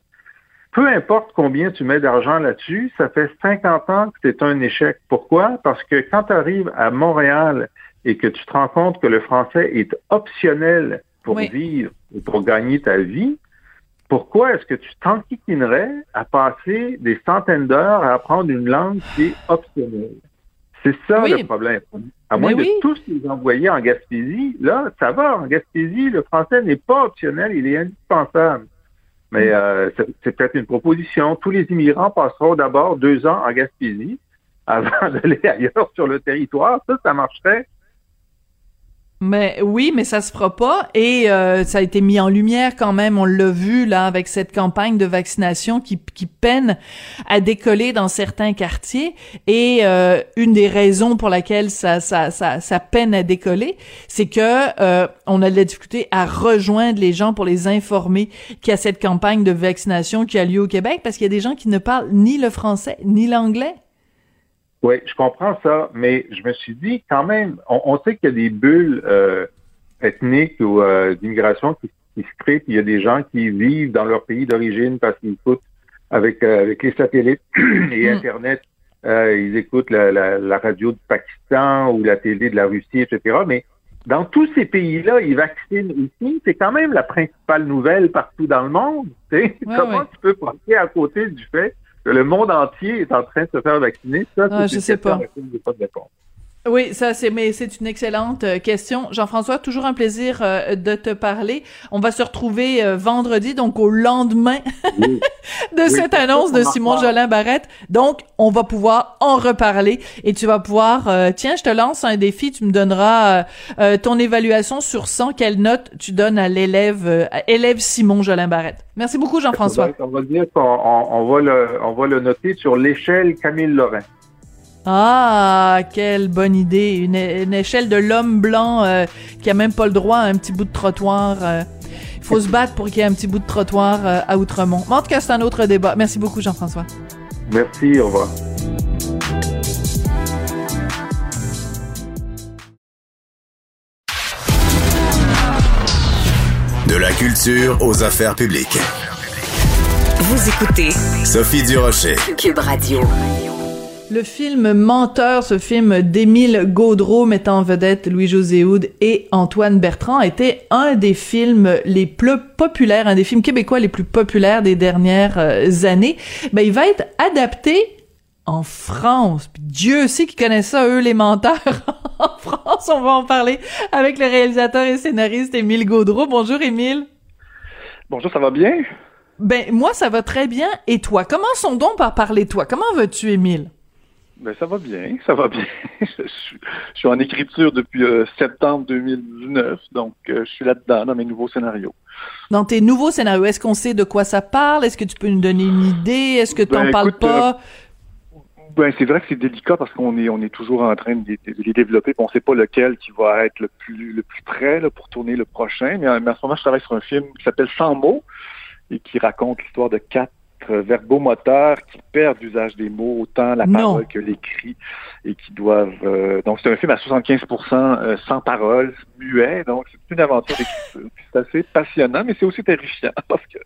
peu importe combien tu mets d'argent là-dessus, ça fait 50 ans que c'est un échec. Pourquoi? Parce que quand tu arrives à Montréal et que tu te rends compte que le français est optionnel pour vivre et pour gagner ta vie, pourquoi est-ce que tu t'enquiquinerais à passer des centaines d'heures à apprendre une langue qui est optionnelle? C'est ça le problème. À moins de tous les envoyer en Gaspésie, là, ça va. En Gaspésie, le français n'est pas optionnel, il est indispensable. Mais mm. euh, c'est peut-être une proposition. Tous les immigrants passeront d'abord deux ans en Gaspésie avant d'aller ailleurs sur le territoire. Ça, ça marcherait mais oui, mais ça se fera pas et euh, ça a été mis en lumière quand même. On l'a vu là avec cette campagne de vaccination qui, peine à décoller dans certains quartiers. Et euh, une des raisons pour laquelle ça ça ça, ça peine à décoller, c'est que euh, on a de la difficulté à rejoindre les gens pour les informer qu'il y a cette campagne de vaccination qui a lieu au Québec parce qu'il y a des gens qui ne parlent ni le français ni l'anglais. Oui, je comprends ça, mais je me suis dit quand même, on, sait qu'il y a des bulles euh, ethniques ou euh, d'immigration qui, se créent, puis il y a des gens qui vivent dans leur pays d'origine parce qu'ils écoutent avec, euh, avec les satellites et mm. Internet, ils écoutent la, radio du Pakistan ou la télé de la Russie, etc. Mais dans tous ces pays-là, ils vaccinent ici. C'est quand même la principale nouvelle partout dans le monde. Comment tu peux passer à côté du fait que le monde entier est en train de se faire vacciner, ça, ah, je sais pas. Oui, ça c'est mais c'est une excellente euh, question. Jean-François, toujours un plaisir euh, de te parler. On va se retrouver euh, vendredi, donc au lendemain de cette annonce de Simon Jolin Barrette. Donc, on va pouvoir en reparler et tu vas pouvoir tiens, je te lance un défi, tu me donneras ton évaluation sur 100 quelle note tu donnes à l'élève élève Simon Jolin Barrette. Merci beaucoup Jean-François. On va dire qu'on on, va le on va le noter sur l'échelle Camille Lorrain. Ah, quelle bonne idée. Une, échelle de l'homme blanc euh, qui a même pas le droit à un petit bout de trottoir. Euh. Il faut se battre pour qu'il y ait un petit bout de trottoir euh, à Outremont. Mais en tout cas, c'est un autre débat. Merci beaucoup, Jean-François. Merci, au revoir. De la culture aux affaires publiques. Vous écoutez Sophie Durocher. Cube Radio. Le film Menteur, ce film d'Émile Gaudreau mettant en vedette Louis-José Houd et Antoine Bertrand, était un des films les plus populaires, un des films québécois les plus populaires des dernières euh, années. Ben, il va être adapté en France. Dieu sait qu'ils connaissent ça, eux, les menteurs. en France, on va en parler avec le réalisateur et scénariste Émile Gaudreau. Bonjour, Émile. Bonjour, ça va bien? Ben, moi, ça va très bien. Et toi? Commençons donc par parler toi? Comment vas-tu, Émile? Ben, ça va bien, ça va bien. je, suis, en écriture depuis euh, septembre 2019, donc euh, je suis là-dedans dans mes nouveaux scénarios. Dans tes nouveaux scénarios, est-ce qu'on sait de quoi ça parle? Est-ce que tu peux nous donner une idée? Est-ce que tu n'en ben, parles pas? Euh, ben, c'est vrai que c'est délicat parce qu'on est, on est toujours en train de les, développer, on ne sait pas lequel qui va être le plus, le plus près là, pour tourner le prochain. Mais, mais en ce moment, je travaille sur un film qui s'appelle Sans mots et qui raconte l'histoire de quatre verbomoteurs qui perdent l'usage des mots, autant la parole que l'écrit, et qui doivent... Euh, donc, c'est un film à 75% euh, sans parole, muet, donc c'est une aventure d'écriture. C'est assez passionnant, mais c'est aussi terrifiant, parce que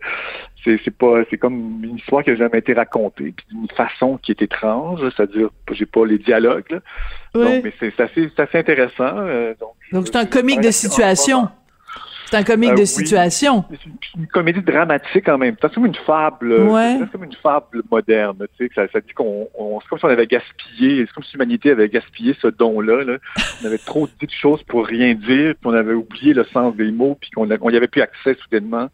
c'est, c'est pas... C'est comme une histoire qui n'a jamais été racontée, puis d'une façon qui est étrange, c'est-à-dire, j'ai pas les dialogues, donc, mais c'est, assez, assez intéressant. Euh, donc, donc c'est un comique de situation. C'est un comique de euh, situation. C'est une comédie dramatique en même temps. C'est comme une fable. Euh, c'est comme une fable moderne. Tu sais, ça, ça dit qu'on, c'est comme si on avait gaspillé. C'est comme si l'humanité avait gaspillé ce don-là. Là. On avait trop dit de choses pour rien dire, puis on avait oublié le sens des mots, puis qu'on n'y avait plus accès soudainement.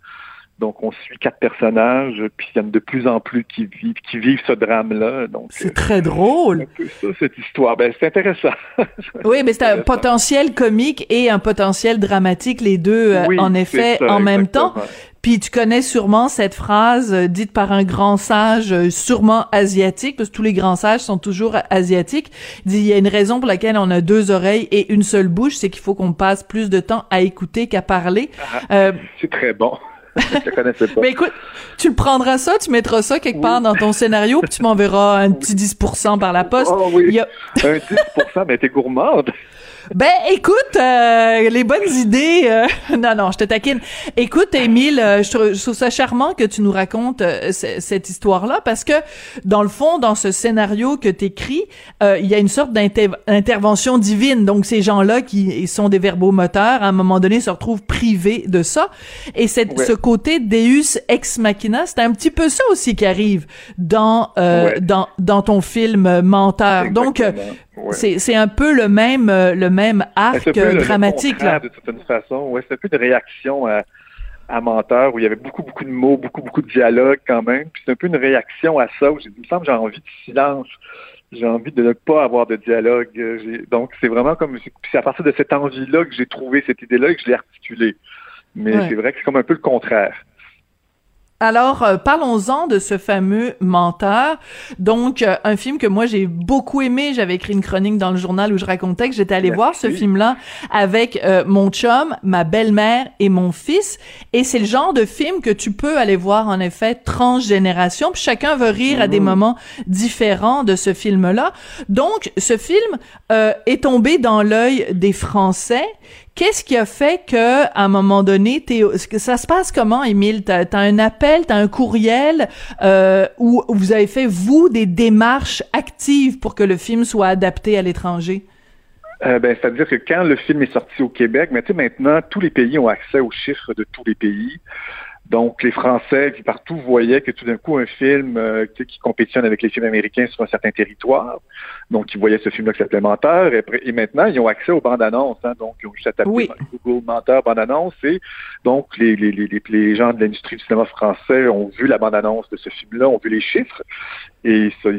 Donc, on suit quatre personnages, puis il y en a de plus en plus qui vivent, qui vivent ce drame-là. Donc, c'est euh, très drôle. C'est ça, cette histoire. Ben, c'est intéressant. oui, mais c'est un potentiel comique et un potentiel dramatique, les deux, euh, en effet, en même temps. Puis tu connais sûrement cette phrase euh, dite par un grand sage, sûrement asiatique, parce que tous les grands sages sont toujours asiatiques. Il dit, il y a une raison pour laquelle on a deux oreilles et une seule bouche, c'est qu'il faut qu'on passe plus de temps à écouter qu'à parler. Ah, c'est très bon. Je connaissais pas. Mais écoute, tu le prendras ça, tu mettras ça quelque part dans ton scénario, puis tu m'enverras un petit 10% par la poste. Oh oui, un 10%, mais t'es gourmande. Ben, écoute, euh, les bonnes idées. Euh, non, non, je te taquine. Écoute, Émile, euh, je, trouve, ça charmant que tu nous racontes cette histoire-là parce que, dans le fond, dans ce scénario que t'écris, il y a une sorte d'intervention divine. Donc, ces gens-là qui sont des verbomoteurs, à un moment donné, se retrouvent privés de ça. Et cette, ce côté Deus ex machina, c'est un petit peu ça aussi qui arrive dans dans dans ton film Menteur. Donc, c'est un peu le même le même arc dramatique. là. De certaine façon, ouais, c'est un peu une réaction à, à Menteur où il y avait beaucoup, beaucoup de mots, beaucoup, beaucoup de dialogues quand même. Puis c'est un peu une réaction à ça où j'ai, il me semble j'ai envie de silence. J'ai envie de ne pas avoir de dialogue. Donc c'est vraiment comme c'est à partir de cette envie-là que j'ai trouvé cette idée-là et que je l'ai articulée. Mais c'est vrai que c'est comme un peu le contraire. Alors, euh, parlons-en de ce fameux menteur. Donc, euh, un film que moi j'ai beaucoup aimé. J'avais écrit une chronique dans le journal où je racontais que j'étais allée voir ce film-là avec euh, mon chum, ma belle-mère et mon fils. Et c'est le genre de film que tu peux aller voir en effet transgénération. Puis chacun veut rire à des mmh. moments différents de ce film-là. Donc, ce film est tombé dans l'œil des Français Qu'est-ce qui a fait que, à un moment donné, ça se passe comment, Émile? T'as as un appel, t'as un courriel, euh, où vous avez fait, vous, des démarches actives pour que le film soit adapté à l'étranger? Euh, ben, c'est-à-dire que quand le film est sorti au Québec, mais tu maintenant, tous les pays ont accès aux chiffres de tous les pays. Donc, les Français, puis partout, voyaient que tout d'un coup, un film euh, qui compétitionne avec les films américains sur un certain territoire. Donc, ils voyaient ce film-là qui s'appelait Menteur. Et, et, maintenant, ils ont accès aux bandes annonces. Hein, donc, ils ont juste à taper Oui. Google Menteur, bande annonce. Et donc, les, les, les, les- les gens de l'industrie du cinéma français ont vu la bande annonce de ce film-là, ont vu les chiffres. Et ça, a-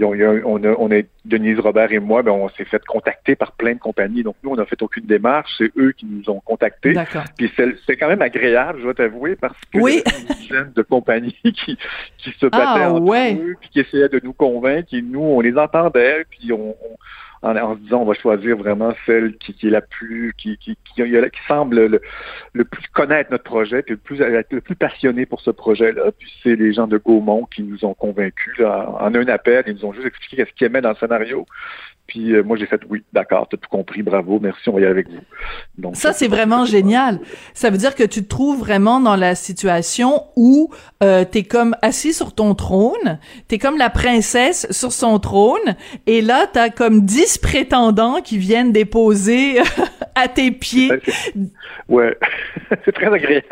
on, a, on a, Denise Robert et moi, ben, on s'est fait contacter par plein de compagnies. Donc, nous, on n'a fait aucune démarche. C'est eux qui nous ont contactés. D'accord. Puis c'est c'est quand même agréable, je dois t'avouer, parce que Oui. y avait une dizaine de compagnies qui, qui se battaient Ah, entre ouais. eux, puis qui essayaient de nous convaincre, et nous, on les entendait, puis on, on- en, en se disant, on va choisir vraiment celle qui, qui est la plus, qui, qui, qui, qui semble le, plus connaître notre projet, puis le plus, le plus passionné pour ce projet-là. Puis c'est les gens de Gaumont qui nous ont convaincus. Là, en un appel, ils nous ont juste expliqué ce qu'ils aimaient dans le scénario. Puis euh, moi, j'ai fait oui, d'accord, t'as tout compris, bravo, merci, on va y aller avec vous. Donc Ça, c'est vraiment génial. Ça veut dire que tu te trouves vraiment dans la situation où euh, t'es comme assis sur ton trône, t'es comme la princesse sur son trône, et là, t'as comme dix prétendants qui viennent déposer à tes pieds. Ouais, c'est- Ouais, c'est très agréable.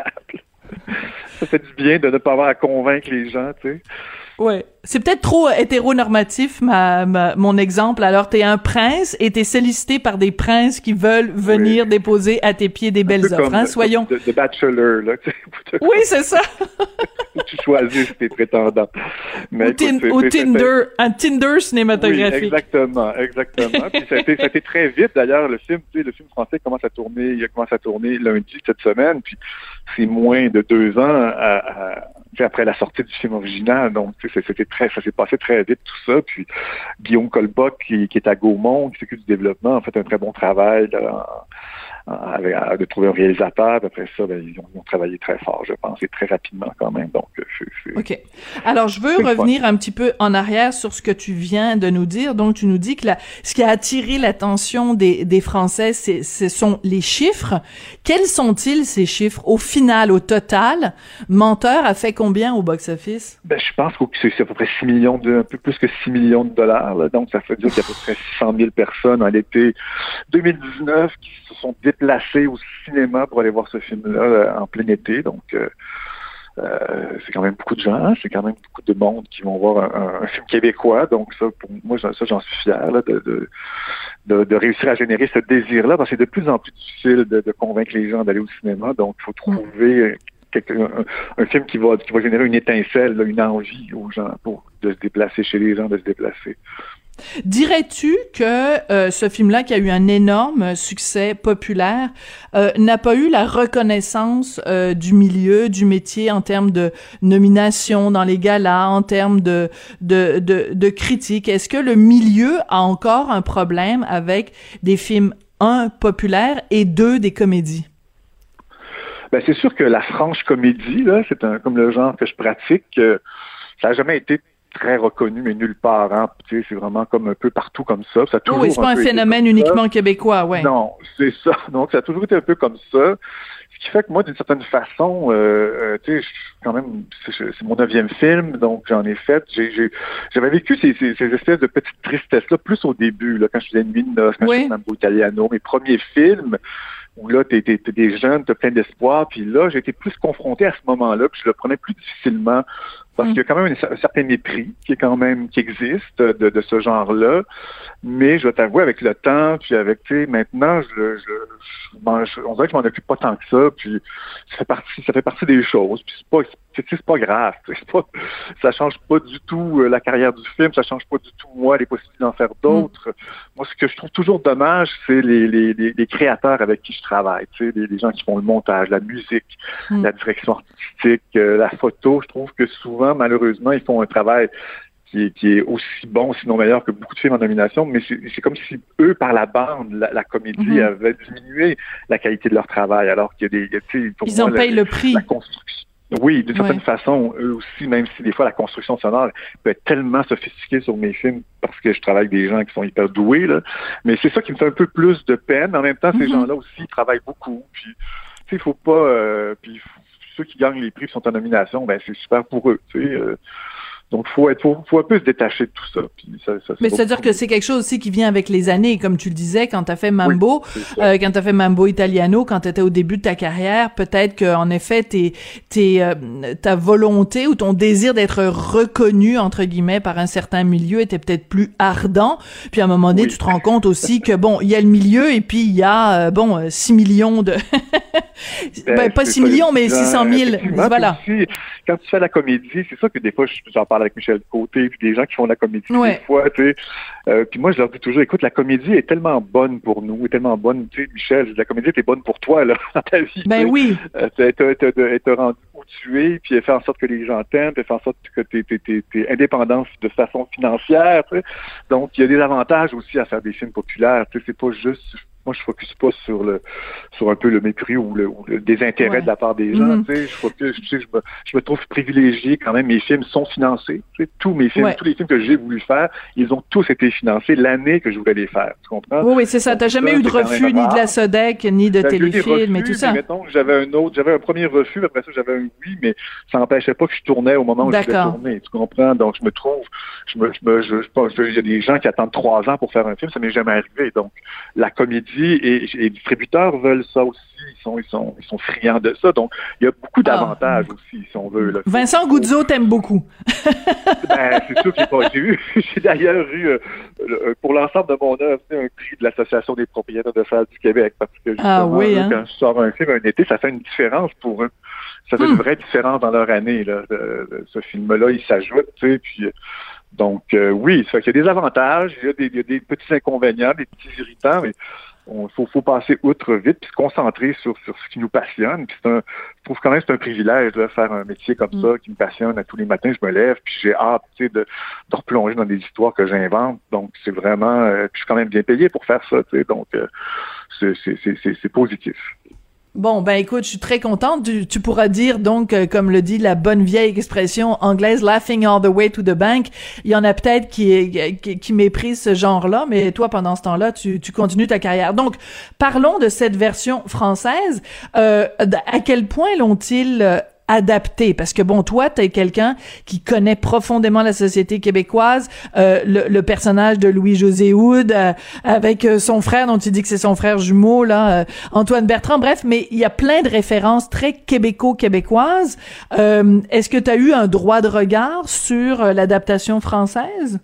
Ça fait du bien de ne pas avoir à convaincre les gens, tu sais. Ouais. C'est peut-être trop hétéronormatif, ma, ma- mon exemple. Alors, t'es un prince et t'es sollicité par des princes qui veulent venir déposer à tes pieds des Un belles peu offres. comme Hein, soyons. De, de bachelor, là, Oui, c'est ça. tu choisis tes prétendants. Mais Ou, écoute, tin- ou Tinder, un Tinder Oui, cinématographique. exactement, exactement. Puis ça a, été, ça a été très vite. D'ailleurs, le film, tu sais, le film français commence à tourner, il a commencé à tourner lundi cette semaine, puis c'est moins de deux ans à- à- après la sortie du film original. Donc, c'était très, ça s'est passé très vite tout ça. Puis Guillaume Colboc, qui, est à Gaumont, qui s'occupe du développement, a fait un très bon travail en- avec- à- de trouver un réalisateur. Après ça, ben, ils, ont, ils ont travaillé très fort, je pense, et très rapidement quand même. Donc, euh, OK. Alors, je veux revenir un petit peu en arrière sur ce que tu viens de nous dire. Donc, tu nous dis que la, ce qui a attiré l'attention des, des Français, ce sont les chiffres. Quels sont-ils, ces chiffres? Au final, au total, Menteur a fait combien au box-office? Ben, je pense que c'est à peu près 6 millions de, un peu plus que 6 millions de dollars. là. Donc, ça fait dire qu'il y a à peu près 600 000 personnes en l'été 2019 qui se sont déplacées au cinéma pour aller voir ce film-là euh, en plein été. Donc, euh, euh, c'est quand même beaucoup de gens, hein. c'est quand même beaucoup de monde qui vont voir un, film québécois. Donc, ça, pour moi, ça, j'en suis fier de, réussir à générer ce désir-là, parce que c'est de plus en plus difficile de, convaincre les gens d'aller au cinéma. Donc, il faut trouver un, film qui va, générer une étincelle, une envie aux gens pour de se déplacer chez les gens, de se déplacer. Dirais-tu que euh, ce film-là, qui a eu un énorme succès populaire, euh, n'a pas eu la reconnaissance euh, du milieu, du métier en termes de nomination dans les galas, en termes de de, de, critiques? Est-ce que le milieu a encore un problème avec des films un populaires et deux des comédies? Ben, c'est sûr que la franche comédie, là, c'est un comme le genre que je pratique. ça n'a jamais été très reconnu, mais nulle part. Hein. Tu sais, c'est vraiment comme un peu partout comme ça. ça a toujours oui, c'est pas un phénomène ça. uniquement québécois, ouais. Non, c'est ça. Donc, ça a toujours été un peu comme ça. Ce qui fait que moi, d'une certaine façon, euh, euh, tu sais, je- quand même, c'est mon neuvième film, donc j'en ai fait. J'avais vécu ces, ces, ces espèces de petites tristesses-là, plus au début, là, quand je faisais Nuit de noces, quand Oui. je faisais Italiano, mes premiers films, où là, t'es t'es des jeunes, t'as plein d'espoir, puis là, j'ai été plus confronté à ce moment-là, puis je le prenais plus difficilement, parce Mm. qu'il y a quand même un, un certain mépris qui est quand même, qui existe de, de ce genre-là, mais je dois t'avouer, avec le temps, puis avec, tu sais, maintenant, je, je, je- on dirait que je m'en occupe pas tant que ça, puis ça fait partie, ça fait partie des choses, puis c'est pas, c'est, pas grave, c'est pas, ça change pas du tout euh, la carrière du film, ça change pas du tout moi les possibilités d'en faire d'autres. Moi, ce que je trouve toujours dommage, c'est les, les, les, les créateurs avec qui je travaille, tu sais, les, les gens qui font le montage, la musique, Mm. la direction artistique, euh, la photo. Je trouve que souvent, malheureusement, ils font un travail qui est, qui est aussi bon, sinon meilleur que beaucoup de films en nomination, mais c'est comme si eux, par la bande, la, la comédie, Mhm. avaient diminué la qualité de leur travail, alors qu'il y a des... pour Ils moi, en la- payent le prix. la construction. Oui, d'une certaine Ouais. façon, eux aussi, même si des fois la construction sonore peut être tellement sophistiquée sur mes films parce que je travaille avec des gens qui sont hyper doués, là. Mais c'est ça qui me fait un peu plus de peine. En même temps, ces Mhm. gens-là aussi ils travaillent beaucoup. Puis, il faut pas. euh, puis ceux qui gagnent les prix sont en nomination, ben c'est super pour eux. Tu sais, euh, Donc, faut être, faut, faut un peu se détacher de tout ça. Mais c'est-à-dire que c'est quelque chose aussi qui vient avec les années, comme tu le disais, quand tu as fait Mambo, euh, quand tu as fait Mambo Italiano, quand tu étais au début de ta carrière, peut-être qu'en effet, t'es, t'es, euh, ta volonté ou ton désir d'être reconnu, entre guillemets, par un certain milieu était peut-être plus ardent. Puis à un moment donné, tu te rends compte aussi que, bon, il y a le milieu et puis il y a, euh, bon, 6 millions de... ben, ben pas 6 millions, mais 600 000. Voilà. quand tu fais la comédie, c'est ça que des fois, j'en parle avec Michel Côté, puis des gens qui font la comédie des fois, tu sais. Euh, puis moi, je leur dis toujours, écoute, la comédie est tellement bonne pour nous, est tellement bonne, tu sais, Michel, la comédie est bonne pour toi, là, dans ta vie. Ben oui. Euh, elle te rend où tu es, puis elle fait en sorte que les gens t'aiment, elle fait en sorte que tu es, indépendant de façon financière, tu sais. Donc, il y a des avantages aussi à faire des films populaires, tu sais, c'est pas juste moi, je focus pas sur le sur un peu le mépris ou le, ou le désintérêt de la part des gens. Mm-hmm. Tu sais, je focus, tu sais, je, me, je me trouve privilégié quand même. Mes films sont financés. Tu sais, tous mes films, tous les films que j'ai voulu faire, ils ont tous été financés l'année que je voulais les faire. Tu comprends? Oui, oui, c'est ça. T'as jamais eu de refus ni de la Sodec, ni de téléfilm et tout ça. Mettons, j'avais un autre, j'avais un premier refus, après ça, j'avais un oui, mais ça n'empêchait pas que je tournais au moment où je devais tourner. Tu comprends? Donc, je me trouve, je me, je me, je, je, il y a des gens qui attendent trois ans pour faire un film, ça m'est jamais arrivé. Donc, la comédie et, les distributeurs veulent ça aussi. Ils sont, ils sont, ils sont friands de ça. Donc, il y a beaucoup ah. d'avantages aussi, si on veut. Vincent Goudzo t'aime beaucoup. ben, c'est sûr que j'ai eu. J'ai d'ailleurs eu, euh, euh, pour l'ensemble de mon œuvre, un prix de l'Association des propriétaires de salles du Québec. Parce que ah, oui, hein? quand je sors un film un été, ça fait une différence pour eux. Ça fait une hmm. vraie différence dans leur année. Là, ce film-là, il s'ajoute, tu sais, puis donc, euh, oui, ça fait qu'il y a des avantages, il y a des, il y a des petits inconvénients, des petits irritants, mais il faut, faut, passer outre vite puis se concentrer sur, sur ce qui nous passionne. Puis un, je trouve quand même que c'est un privilège de faire un métier comme ça qui me passionne. À tous les matins, je me lève puis j'ai hâte de, de replonger dans des histoires que j'invente. Donc c'est vraiment, euh, je suis quand même bien payé pour faire ça. Donc euh, c'est positif. Bon, ben écoute, je suis très contente. Tu, pourras dire donc, euh, comme le dit la bonne vieille expression anglaise, laughing all the way to the bank. Il y en a peut-être qui, qui, qui méprisent ce genre-là, mais toi, pendant ce temps-là, tu, tu continues ta carrière. Donc, parlons de cette version française. Euh, à quel point l'ont-ils euh, adapté. Parce que bon toi t'es quelqu'un qui connaît profondément la société québécoise. Euh, le, personnage de Louis José Houd euh, avec euh, son frère dont tu dis que c'est son frère jumeau là Antoine Bertrand. Bref mais il y a plein de références très québéco-québécoises. Est-ce que tu as eu un droit de regard sur l'adaptation française?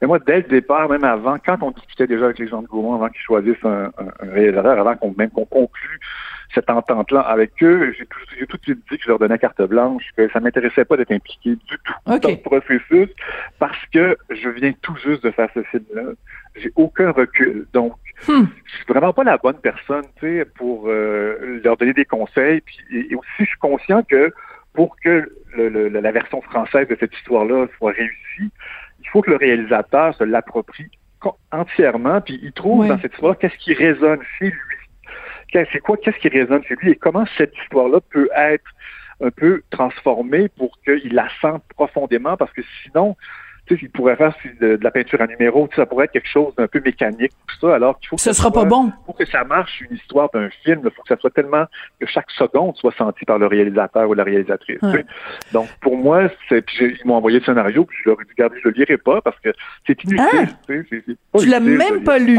Mais moi, dès le départ, même avant, quand on discutait déjà avec les gens de Gaumont, avant qu'ils choisissent un, réalisateur, avant qu'on même qu'on conclue cette entente-là avec eux, j'ai tout, tout, de suite dit que je leur donnais carte blanche, que ça m'intéressait pas d'être impliqué du tout dans le processus, parce que je viens tout juste de faire ce film-là. J'ai aucun recul. Donc, hmm. je suis vraiment pas la bonne personne, tu sais, pour euh, leur donner des conseils. Puis, et, aussi, je suis conscient que pour que le, la version française de cette histoire-là soit réussie, il faut que le réalisateur se l'approprie entièrement, puis il trouve dans cette histoire qu'est-ce qui résonne chez lui. C'est quoi, qu'est-ce qui résonne chez lui et comment cette histoire-là peut être un peu transformée pour qu'il la sente profondément parce que sinon, tu sais, il pourrait faire de, la peinture à numéro, ça pourrait être quelque chose d'un peu mécanique, tout ça, alors qu'il faut que ce sera pas bon. Pour que ça marche, une histoire d'un film, il faut que ça soit tellement que chaque seconde soit sentie par le réalisateur ou la réalisatrice. Donc, pour moi, c'est, ils m'ont envoyé le scénario, puis je leur ai dit, regardez, je le lirai pas parce que c'est inutile. Ah! Tu, sais, tu l'as même pas lu.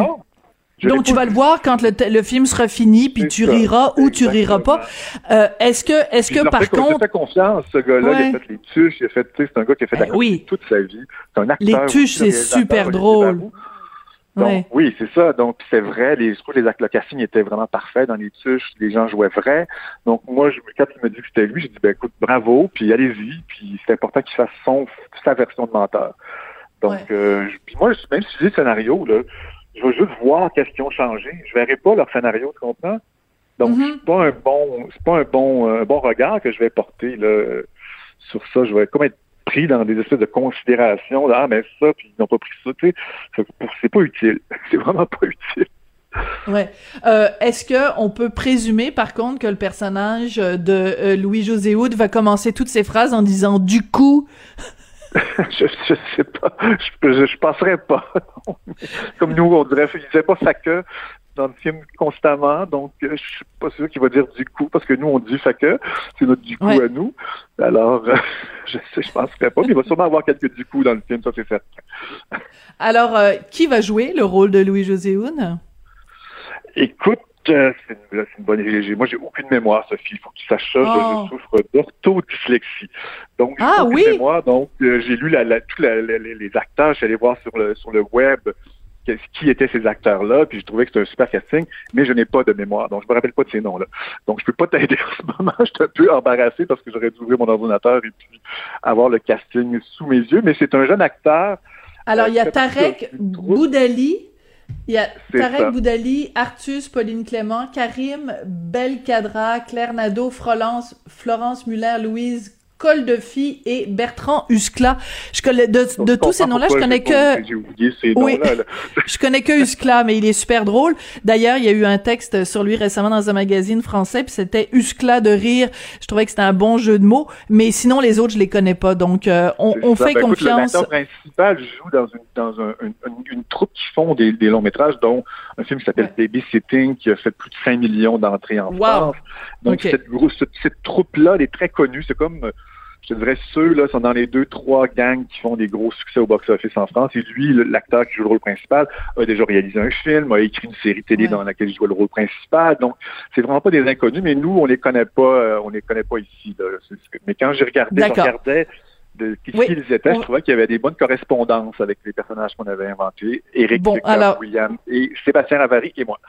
Donc tu vas le voir quand le, le, film sera fini, puis tu riras ou tu riras pas. Euh, est-ce que, est-ce que par contre, fait confiance, ce gars-là, il a fait les tuches, il a fait, c'est un gars qui a fait ben la toute sa vie, c'est un acteur. Les tuches, c'est super drôle. Donc, oui, c'est ça. Donc, c'est vrai. Les, je trouve les le casting était vraiment parfait dans les tuches. Les gens jouaient vrai. Donc, moi, je, quand il me dit que c'était lui, j'ai dit, ben, écoute, bravo, puis allez-y. Puis, c'est important qu'il fasse son, sa version de menteur. Donc, euh, puis moi, même si j'ai le scénario, là, je veux juste voir qu'est-ce qu'ils ont changé. Je verrai pas leur scénario, tu comprends? Donc, mm-hmm. c'est pas un bon, c'est pas un bon, un bon regard que je vais porter là, sur ça. Je vais comme être pris dans des espèces de considérations. ah, mais ça, puis ils n'ont pas pris ça. Tu sais, c'est pas utile. C'est vraiment pas utile. Ouais. Euh, Est-ce que on peut présumer, par contre, que le personnage de euh, Louis José Houd va commencer toutes ses phrases en disant du coup je, je sais pas. Je, je, passerais pas. Comme nous, on dirait, il disait pas sa queue. dans le film constamment, donc euh, je suis pas sûr qu'il va dire du coup, parce que nous, on dit fait que, c'est notre du coup à nous. Alors, euh, je sais, je penserais pas, mais il va sûrement avoir quelques du coup dans le film, ça c'est certain. Alors, euh, qui va jouer le rôle de Louis-José Houn? C'est une, une, bonne idée. Moi, j'ai aucune mémoire, Sophie. Il faut que tu saches ça. Oh. Je souffre d'orthodyslexie. Donc, j'ai ah, aucune oui? mémoire. Donc, j'ai lu la, la, tous les acteurs. Je suis allé voir sur le, sur le web qui étaient ces acteurs-là, puis je trouvais que c'était un super casting, mais je n'ai pas de mémoire, donc je me rappelle pas de ces noms-là. Donc je peux pas t'aider en ce moment, je suis un peu embarrassé parce que j'aurais dû ouvrir mon ordinateur et puis avoir le casting sous mes yeux, mais c'est un jeune acteur. Alors il y a Tarek Boudali, il y a Tarek ça. Boudali, Artus, Pauline Clément, Karim Belkadra, Claire Nadeau, Florence, Florence Muller, Louise Col de Fille et Bertrand Huskla. Je connais de, de tous ces noms-là, je connais que oui, je connais que Huskla, mais il est super drôle. D'ailleurs, il y a eu un texte sur lui récemment dans un magazine français, puis c'était Huskla de rire. Je trouvais que c'était un bon jeu de mots, mais sinon les autres, je les connais pas. Donc, euh, on, on fait ben, confiance. Écoute, le principal joue dans une dans un, une, une, troupe qui font des, des, longs métrages, dont un film qui s'appelle ouais. Babysitting, qui a fait plus de 5 millions d'entrées en wow. France. Donc okay. cette, cette, cette troupe-là, elle est très connue. C'est comme je te dirais, ceux là sont dans les deux, trois gangs qui font des gros succès au box-office en France. Et lui, l'acteur qui joue le rôle principal, a déjà réalisé un film, a écrit une série télé ouais. dans laquelle il joue le rôle principal. Donc, c'est vraiment pas des inconnus, mais nous, on les connaît pas, euh, on les connaît pas ici. Là. Mais quand j'ai regardé, je regardais de qui oui. ils étaient, je trouvais qu'il y avait des bonnes correspondances avec les personnages qu'on avait inventés, Éric bon, alors... William et Sébastien Ravary et moi.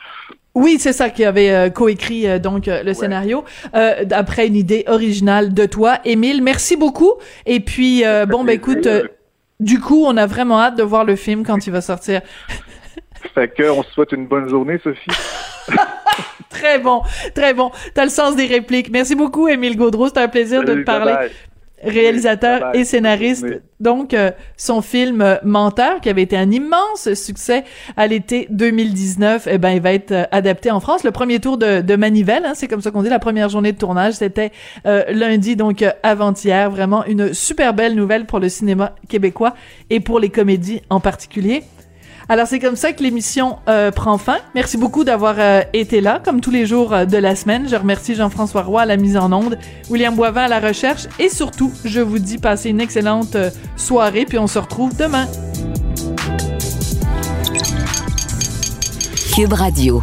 Oui, c'est ça qui avait euh, coécrit euh, donc euh, le ouais. scénario euh, d'après une idée originale de toi, Émile. Merci beaucoup. Et puis bon, ben écoute, du coup, on a vraiment hâte de voir le film quand il va sortir. fait que on se souhaite une bonne journée, Sophie. très bon, très bon. T'as le sens des répliques. Merci beaucoup, Émile Gaudreau. C'était un plaisir Salut, de te parler. Bye bye réalisateur oui, et scénariste. Oui. Donc, euh, son film euh, Menteur, qui avait été un immense succès à l'été 2019, eh ben, il va être euh, adapté en France. Le premier tour de, de Manivelle, hein, c'est comme ça qu'on dit, la première journée de tournage, c'était euh, lundi, donc avant-hier. Vraiment une super belle nouvelle pour le cinéma québécois et pour les comédies en particulier. Alors c'est comme ça que l'émission euh, prend fin. Merci beaucoup d'avoir euh, été là, comme tous les jours euh, de la semaine. Je remercie Jean-François Roy à la mise en onde, William Boivin à la recherche et surtout, je vous dis passez une excellente soirée puis on se retrouve demain. Cube Radio.